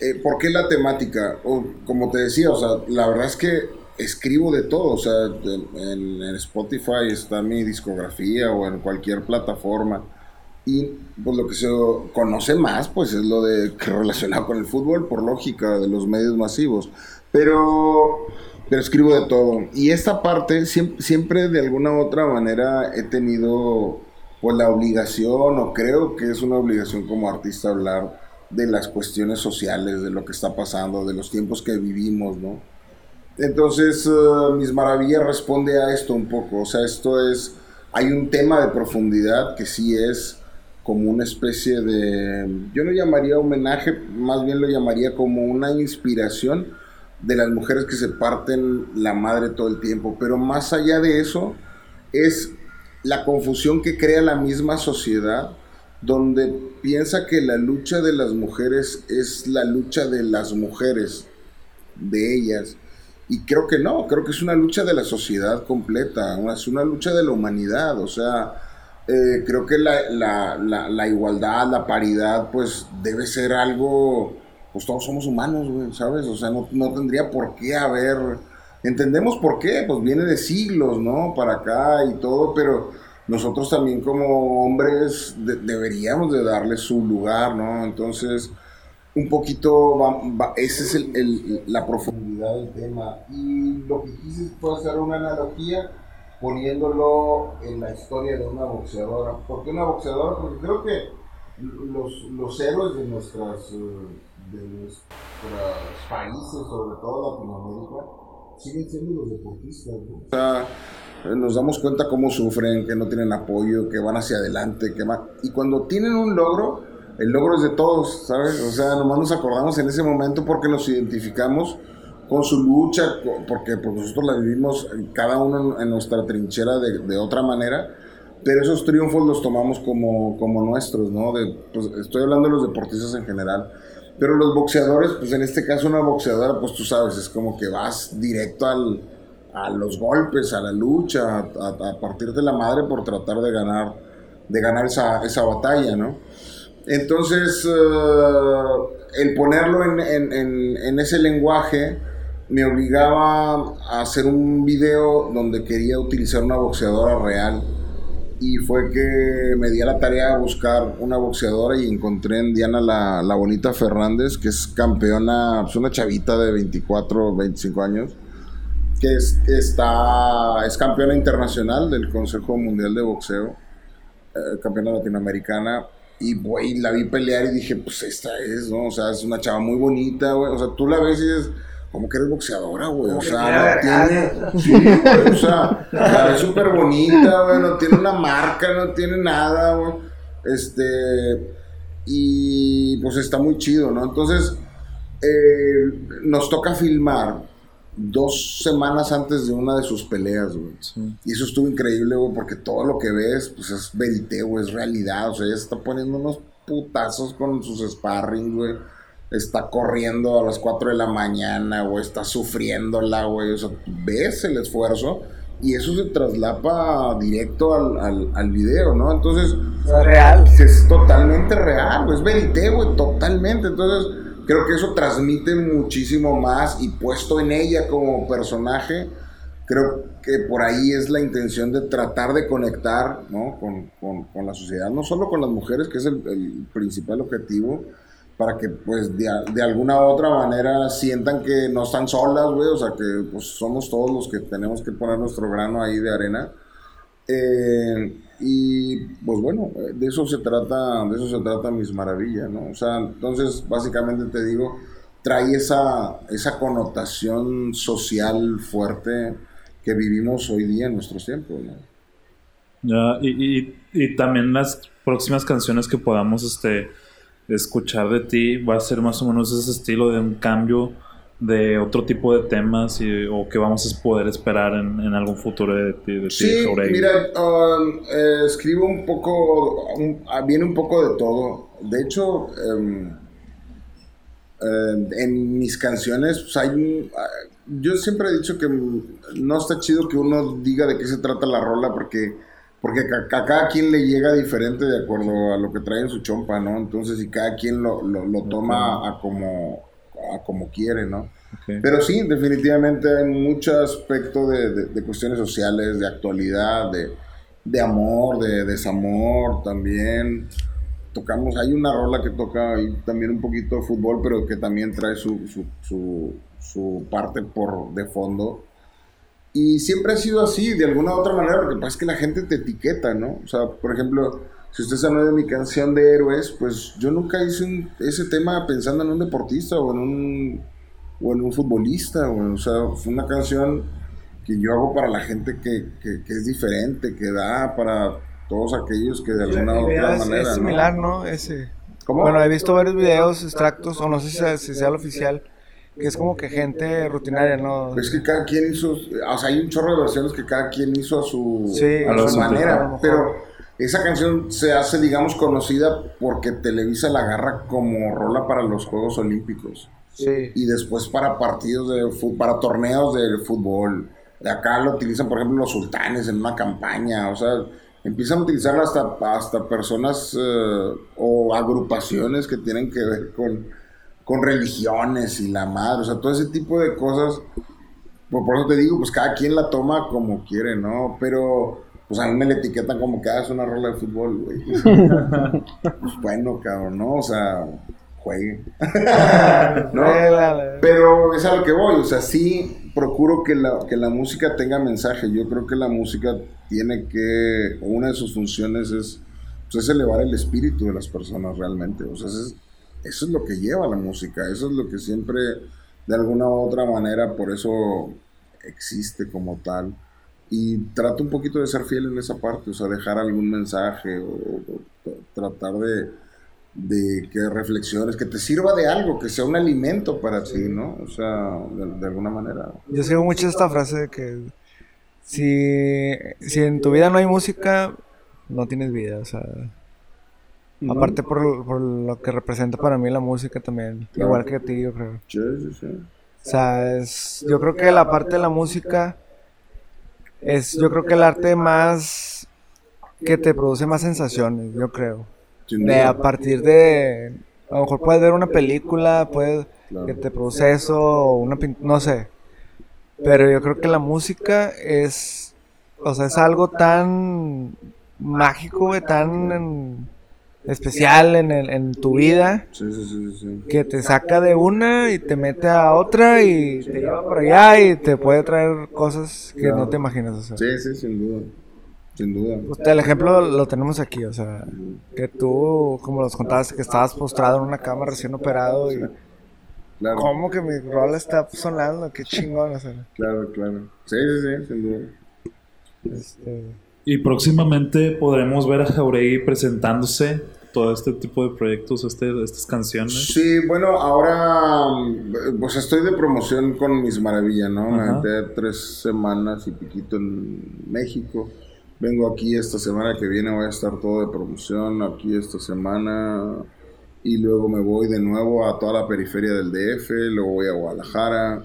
eh, ¿Por qué la temática? O, como te decía, o sea, la verdad es que escribo de todo, o sea, en, Spotify está mi discografía o en cualquier plataforma. Y pues lo que se conoce más, pues es lo de relacionado con el fútbol, por lógica, de los medios masivos. Pero, pero escribo de todo. Y esta parte siempre, siempre de alguna u otra manera he tenido pues la obligación, o creo que es una obligación como artista hablar de las cuestiones sociales, de lo que está pasando, de los tiempos que vivimos, ¿no? Entonces, eh, Mis Maravillas responde a esto un poco. O sea, esto es. Hay un tema de profundidad que sí es como una especie de. Yo no llamaría homenaje, más bien lo llamaría como una inspiración de las mujeres que se parten la madre todo el tiempo. Pero más allá de eso, es la confusión que crea la misma sociedad, donde piensa que la lucha de las mujeres es la lucha de las mujeres, de ellas. Y creo que no, creo que es una lucha de la sociedad completa, es una lucha de la humanidad, o sea, eh, creo que la, la- la- la igualdad, la paridad, pues debe ser algo, pues todos somos humanos, ¿sabes? O sea, no, no tendría por qué haber, entendemos por qué, pues viene de siglos, ¿no? Para acá y todo, pero nosotros también como hombres de- deberíamos de darle su lugar, ¿no? Entonces un poquito, va, va- esa es el- el- la profundidad del tema. Y lo que quise fue hacer una analogía poniéndolo en la historia de una boxeadora. ¿Por qué una boxeadora? Porque creo que los, los héroes de, nuestras, eh, de nuestros países, sobre todo Latinoamérica, siguen siendo los deportistas. ¿no? O sea, nos damos cuenta cómo sufren, que no tienen apoyo, que van hacia adelante, que van... Y cuando tienen un logro, el logro es de todos, ¿sabes? O sea, nomás nos acordamos en ese momento porque nos identificamos con su lucha, porque pues, nosotros la vivimos eh, cada uno en, nuestra trinchera de, de otra manera, pero esos triunfos los tomamos como, como nuestros, ¿no? De, pues, estoy hablando de los deportistas en general. Pero los boxeadores, pues en este caso una boxeadora, pues tú sabes, es como que vas directo al, a los golpes, a la lucha, a, a- a partirte la madre por tratar de ganar, de ganar esa, esa batalla, ¿no? Entonces, eh, el ponerlo en, en- en- en ese lenguaje, me obligaba a hacer un video donde quería utilizar una boxeadora real. Y fue que me di a la tarea de buscar una boxeadora y encontré en Diana la, la Bonita Fernández, que es campeona, es una chavita de 24, 25 años, que es, está, es campeona internacional del Consejo Mundial de Boxeo, eh, campeona latinoamericana. Y, güey, la vi pelear y dije, pues esta es, ¿no? O sea, es una chava muy bonita, güey. O sea, tú la ves y dices, como que eres boxeadora, güey. O sea, no tiene. Sí, güey, o sea, la ves súper bonita, güey. No tiene una marca, no tiene nada, güey. Este. Y pues está muy chido, ¿no? Entonces, eh, nos toca filmar dos semanas antes de una de sus peleas, güey. Y eso estuvo increíble, güey, porque todo lo que ves, pues es verité, güey, es realidad. O sea, ella está poniendo unos putazos con sus sparring, güey está corriendo a las 4 de la mañana, güey, está sufriéndola, güey, o sea, ves el esfuerzo y eso se traslapa directo al, al, video, ¿no? Entonces... Es real. Es totalmente real, es verité, güey, totalmente. Entonces, creo que eso transmite muchísimo más y puesto en ella como personaje, creo que por ahí es la intención de tratar de conectar, ¿no? Con, con, con la sociedad, no solo con las mujeres, que es el, el principal objetivo, para que pues de, de, alguna u otra manera sientan que no están solas, güey, o sea que pues somos todos los que tenemos que poner nuestro grano ahí de arena. Eh, y pues bueno, de eso se trata, de eso se trata Mis Maravillas, ¿no? O sea, entonces básicamente te digo, trae esa, esa connotación social fuerte que vivimos hoy día en nuestros tiempos, ¿no? Ya, y, y, y también las próximas canciones que podamos, este, escuchar de ti va a ser más o menos ese estilo de un cambio de otro tipo de temas y, o que vamos a poder esperar en, en algún futuro de ti, de sí, mira, um, eh, escribo un poco, un, ah, viene un poco de todo. De hecho, um, en mis canciones pues hay un, uh, yo siempre he dicho que no está chido que uno diga de qué se trata la rola porque porque a, cada quien le llega diferente de acuerdo a lo que trae en su chompa, ¿no? Entonces, y cada quien lo, lo, lo toma a como, a como quiere, ¿no? Okay. Pero sí, definitivamente hay mucho aspecto de, de, de cuestiones sociales, de actualidad, de, de, amor, de desamor también. Tocamos, hay una rola que toca ahí también un poquito de fútbol, pero que también trae su, su, su, su parte por de fondo y siempre ha sido así, de alguna u otra manera, porque pasa que la gente te etiqueta, ¿no? O sea, por ejemplo, si usted sabe de mi canción de héroes, pues yo nunca hice un, ese tema pensando en un deportista o en un, o en un futbolista, o, o sea, fue una canción que yo hago para la gente que, que, que es diferente, que da para todos aquellos que de alguna u otra es, manera. Es similar, ¿no? ¿no? Ese. ¿Cómo? Bueno, he visto varios videos, extractos, o no sé si sea, si sea el oficial que es como que gente rutinaria, ¿no? Es que cada quien hizo, o sea, hay un chorro de versiones que cada quien hizo a su, sí, a su manera, pero esa canción se hace, digamos, conocida porque Televisa la agarra como rola para los Juegos Olímpicos. Sí. Y después para partidos de para torneos de fútbol. De acá lo utilizan, por ejemplo, los sultanes en una campaña, o sea, empiezan a utilizarla hasta, hasta personas uh, o agrupaciones que tienen que ver con con religiones y la madre, o sea, todo ese tipo de cosas. Pues por eso te digo, pues cada quien la toma como quiere, ¿no? Pero, pues a mí me la etiquetan como que hagas una rola de fútbol, güey. pues bueno, cabrón, ¿no? O sea, juegue. ¿No? Pero es a lo que voy, o sea, sí procuro que la, que la música tenga mensaje. Yo creo que la música tiene que, una de sus funciones es, pues, es elevar el espíritu de las personas realmente. O sea, es eso es lo que lleva la música, eso es lo que siempre, de alguna u otra manera, por eso existe como tal. Y trato un poquito de ser fiel en esa parte, o sea, dejar algún mensaje o, o tratar de, de, que reflexiones, que te sirva de algo, que sea un alimento para ti, ¿no? O sea, de, de alguna manera. Yo sigo mucho esta frase de que si, si en tu vida no hay música, no tienes vida, o sea... Aparte por, por, lo que representa para mí la música también, claro. igual que a ti, yo creo. Sí, sí, sí. O sea, es, yo creo que la parte de la música es, yo creo que el arte más que te produce más sensaciones, yo creo. De, a partir de, a lo mejor puedes ver una película, puedes, claro. que te produce eso, o una no sé. Pero yo creo que la música es, o sea, es algo tan mágico, tan en- especial en, el- en tu vida Sí, sí, sí, que te saca de una y te mete a otra y te lleva por allá y te puede traer cosas que no te imaginas. O sea. Sí, sí, sin duda. Sin duda. El ejemplo lo tenemos aquí, o sea, que tú, como nos contaste, que estabas postrado en una cama recién operado y Claro, cómo que mi rol está sonando, qué chingón, o sea, claro, claro. Sí, sí, sí, sin duda. este, Y próximamente podremos ver a Jauregui presentándose todo este tipo de proyectos, este, estas canciones. Sí, bueno, ahora mm, pues estoy de promoción con Mis Maravilla, ¿no? Me aventé tres semanas y piquito en México. Vengo aquí esta semana que viene, voy a estar todo de promoción aquí esta semana. Y luego me voy de nuevo a toda la periferia del DF, luego voy a Guadalajara.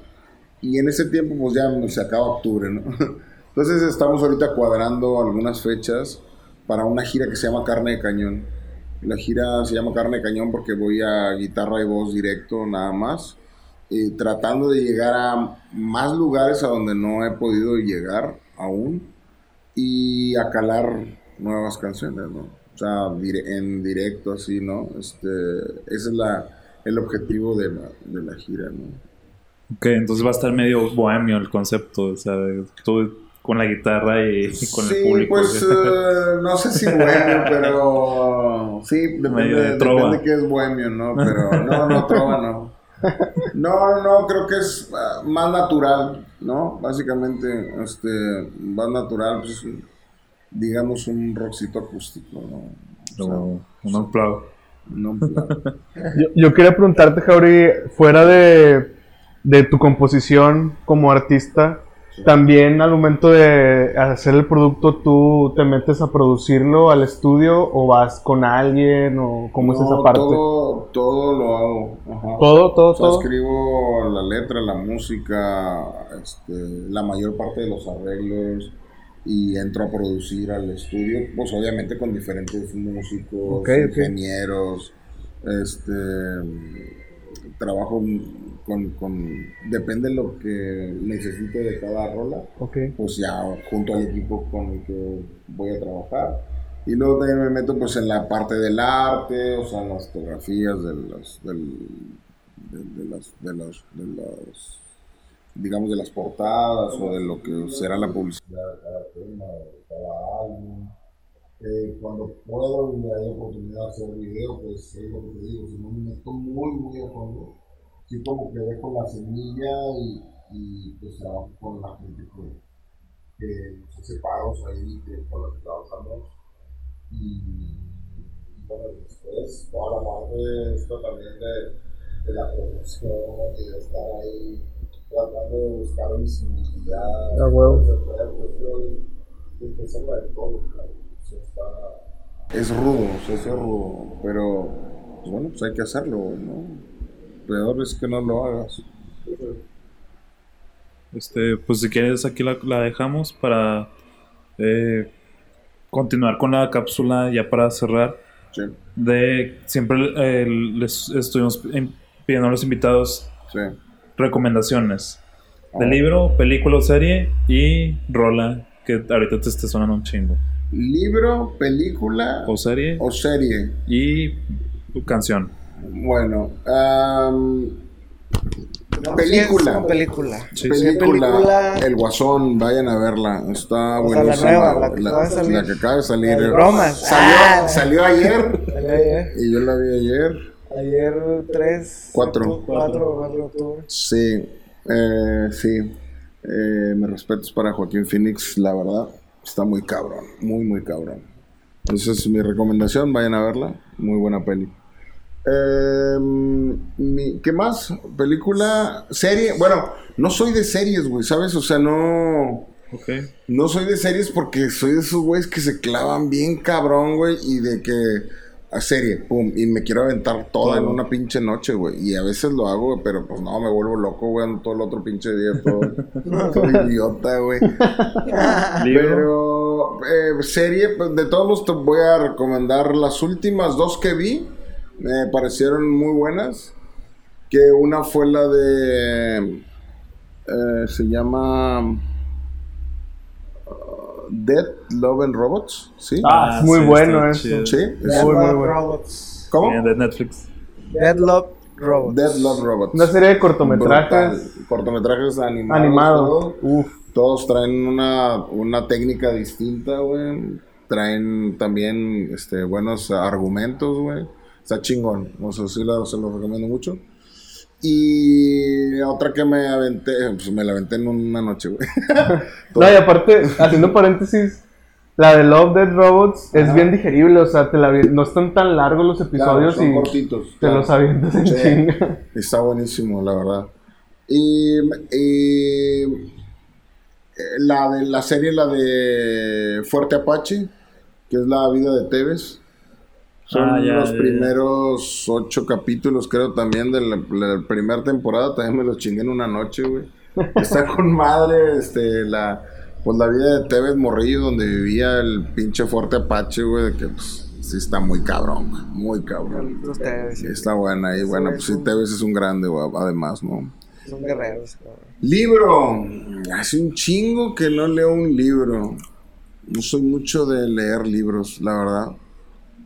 Y en ese tiempo pues ya se acaba octubre, ¿no? Entonces estamos ahorita cuadrando algunas fechas para una gira que se llama Carne de Cañón. La gira se llama Carne de Cañón porque voy a guitarra y voz directo nada más. Y tratando de llegar a más lugares a donde no he podido llegar aún. Y a calar nuevas canciones, ¿no? O sea, dire- en directo así, ¿no? Este, ese es la, el objetivo de la, de la gira, ¿no? Ok, entonces va a estar medio bohemio el concepto, o sea, tú con la guitarra y, y con sí, el público. pues eh, no sé si bohemio, pero sí, depende, de trova. depende qué es bohemio, ¿no? Pero no, no, trova no. No, no, creo que es ah, más natural, ¿no? Básicamente, este, más natural, pues, digamos un rockcito acústico, ¿no? O sea, un no plan. Yo, yo quería preguntarte, Jauri, fuera de, de tu composición como artista, también al momento de hacer el producto, ¿tú te metes a producirlo al estudio o vas con alguien o cómo es esa parte? Todo, todo lo hago. Ajá. Todo, todo, O sea, todo. escribo la letra, la música, este, la mayor parte de los arreglos y entro a producir al estudio, pues obviamente con diferentes músicos, ingenieros, este, trabajo con, con, depende de lo que necesite de cada rola, Ok. pues ya junto al equipo con el que voy a trabajar. Y luego también me meto pues en la parte del arte, o sea, en las fotografías de las, del, de, de las, de las, de las, digamos, de las portadas o de lo que será la publicidad de cada tema, de cada álbum. Eh, cuando puedo y me hay oportunidad de hacer video, pues es lo que te digo, si no me meto muy, muy a fondo, sí como que dejo la semilla y, y pues trabajo con la gente que, que nos hace pagos ahí, que, con la que trabajamos. Y, y bueno, después toda la parte esto también de, de la producción y de estar ahí tratando de buscar visibilidad. Ah, de poder, pues, yo, de empezar de todo, está- Es rudo, o sea, es rudo, pero pues bueno, pues hay que hacerlo, ¿no? Peor es que no lo hagas. Este, pues si quieres aquí la, la dejamos para eh, continuar con la cápsula ya para cerrar. Sí, De siempre eh, les estuvimos em- pidiendo a los invitados sí. recomendaciones de Ah. libro, película o serie y rola que ahorita te esté sonando un chingo. Libro, película O serie o serie. y canción. Bueno, am, película. película. Sí, sí. película, película? El Guasón, vayan a verla. Está O sea, la buenísima. nueva, la que acaba de salir. la que acaba de salir. La bromas. Salió, Ah. salió ayer Ayer, y yo la vi ayer. ayer 3, Cuatro. 4, 4 de octubre. Sí, eh, sí. Eh, mis respetos para Joaquín Phoenix, la verdad. Está muy cabrón, muy, muy cabrón. Esa es mi recomendación, vayan a verla. Muy buena peli. Eh, ¿Qué más? ¿Película? ¿Serie? Bueno, no soy de series, güey, ¿sabes? O sea, no... No soy de series porque soy de esos güeyes que se clavan bien cabrón, güey, y de que a serie, pum, y me quiero aventar toda en una pinche noche, güey. Y a veces lo hago, güey, pero pues no, me vuelvo loco, güey, ando todo el otro pinche día, todo, todo idiota, güey. Pero, eh, serie, pues, de todos los te voy a recomendar las últimas dos que vi, me parecieron muy buenas. Que una fue la de Eh, se llama uh, Dead Love and Robots, ¿sí? Ah, Ah, es muy sí, bueno eso. chido. sí. Dead es- Muy, muy Love bueno. Robots. ¿Cómo? Bien, de Netflix. Dead Love Robots. Dead Love Robots. Una serie de cortometrajes Brutal. Cortometrajes animados. animados. todos. Uf. Todos traen una, una técnica distinta, güey. Traen también este, buenos argumentos, güey. Está chingón. O sea, sí la- se lo recomiendo mucho. Y otra que me aventé, pues me la aventé en una noche, güey. No, y aparte, haciendo paréntesis, la de Love Dead Robots es bien digerible, o sea, te la no están tan largos los Claro, episodios son y cortitos. te claro. los avientas en Sí. chinga. Está buenísimo, la verdad. Y, y, eh, la de la serie, la de Fuerte Apache, que es la vida de Tevez. Son Ah, ya, los ya, ya. primeros ocho capítulos, creo, también de la, la primera temporada. También me los chingué en una noche, güey. Está con madre, este, la, pues la vida de Tevez Morrillo, donde vivía el pinche Fuerte Apache, güey, de que, pues, sí está muy cabrón, güey, muy cabrón. Los Tevez, Sí, está buena y bueno, pues sí, Tevez es un grande, güey, además, ¿no? Son guerreros. cabrón. Libro. Hace un chingo que no leo un libro. No soy mucho de leer libros, la verdad.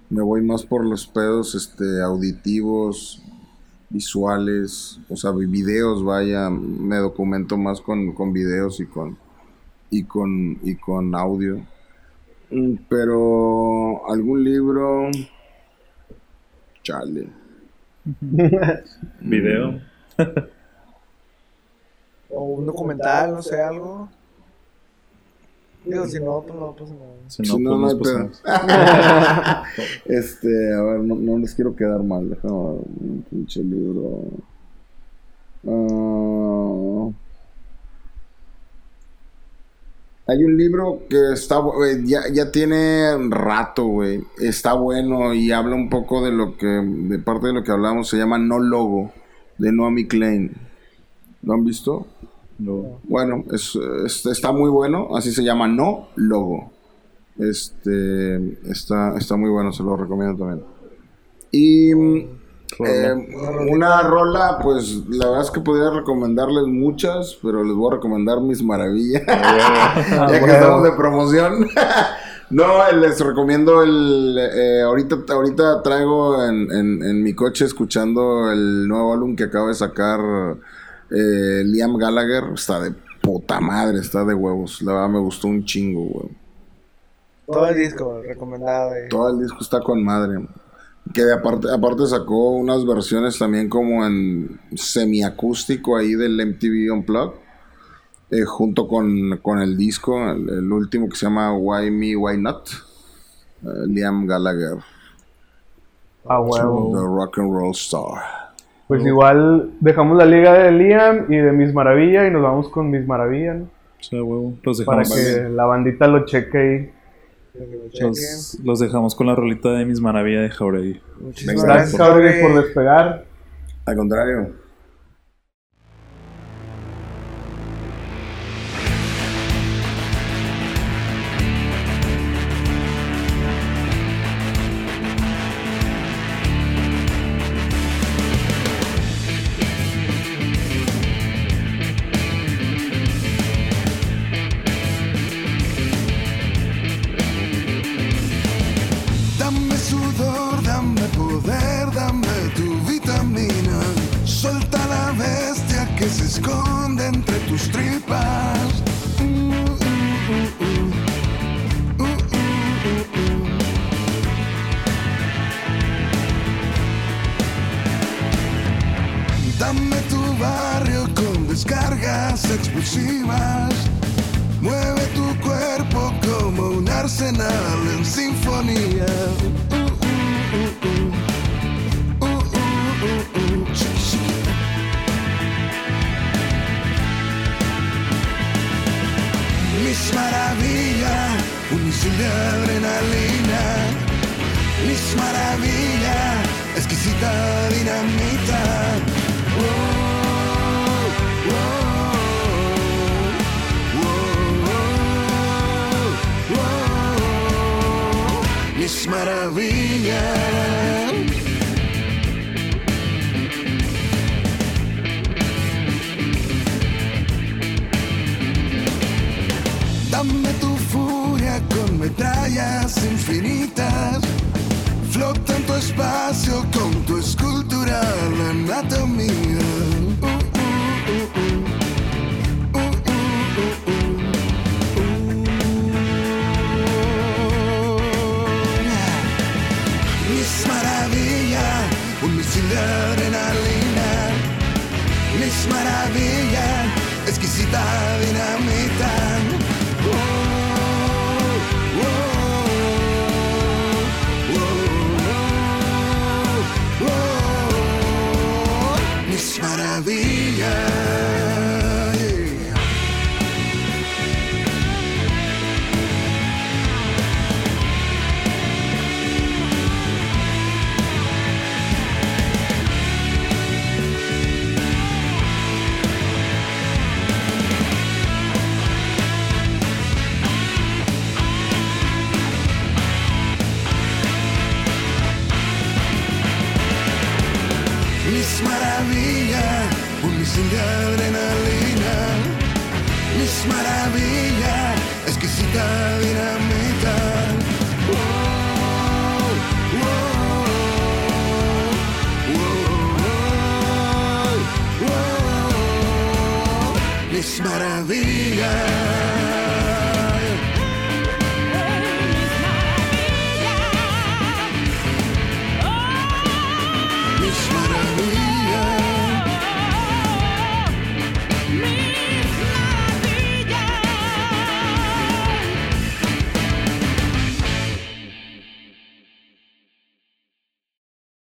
Me voy más por los pedos este, auditivos, visuales, o sea, vi- videos, vaya. Me documento más con, con videos y con, y con, y con audio. Mm, Pero algún libro... Chale. Video. O un documental, no sé, algo. Digo, si no, pues no, pues no. Si Si no, no, pues no nos hay pedo. pasamos. Este, a ver, no, no les quiero quedar mal. Déjame ver, un pinche libro. Ah. hay un libro que está, eh, ya, ya tiene rato, güey. Está bueno y habla un poco de lo que, de parte de lo que hablamos. Se llama No Logo, de Noami Klein. ¿Lo han visto? No. Bueno, es, es- está muy bueno, así se llama No Logo. Este está, está muy bueno, se lo recomiendo también. Y mm, eh, una rola, pues la verdad es que podría recomendarles muchas, pero les voy a recomendar mis maravillas. ya que bueno. estamos de promoción. no, les recomiendo el. eh, ahorita, ahorita traigo en, en- en mi coche escuchando el nuevo álbum que acaba de sacar eh, Liam Gallagher. Está de puta madre, está de huevos. La verdad me gustó un chingo, güey. Todo el disco recomendado. eh. Todo el disco está con madre. Que de aparte, aparte sacó unas versiones también como en semiacústico ahí del MTV Unplugged. eh, junto con, con el disco, el, el último que se llama Why Me, Why Not. eh, Liam Gallagher, A huevo. The Rock and Roll Star. Pues igual dejamos la liga de Liam y de Miss Maravilla y nos vamos con Miss Maravilla, ¿no? Sí, huevo. Los Para dejamos, que la bandita lo cheque chequen. los, los dejamos con la rolita de Mis Maravilla de Jauregui. Muchísimas Gracias, gracias, Jauregui, por despegar. Al contrario.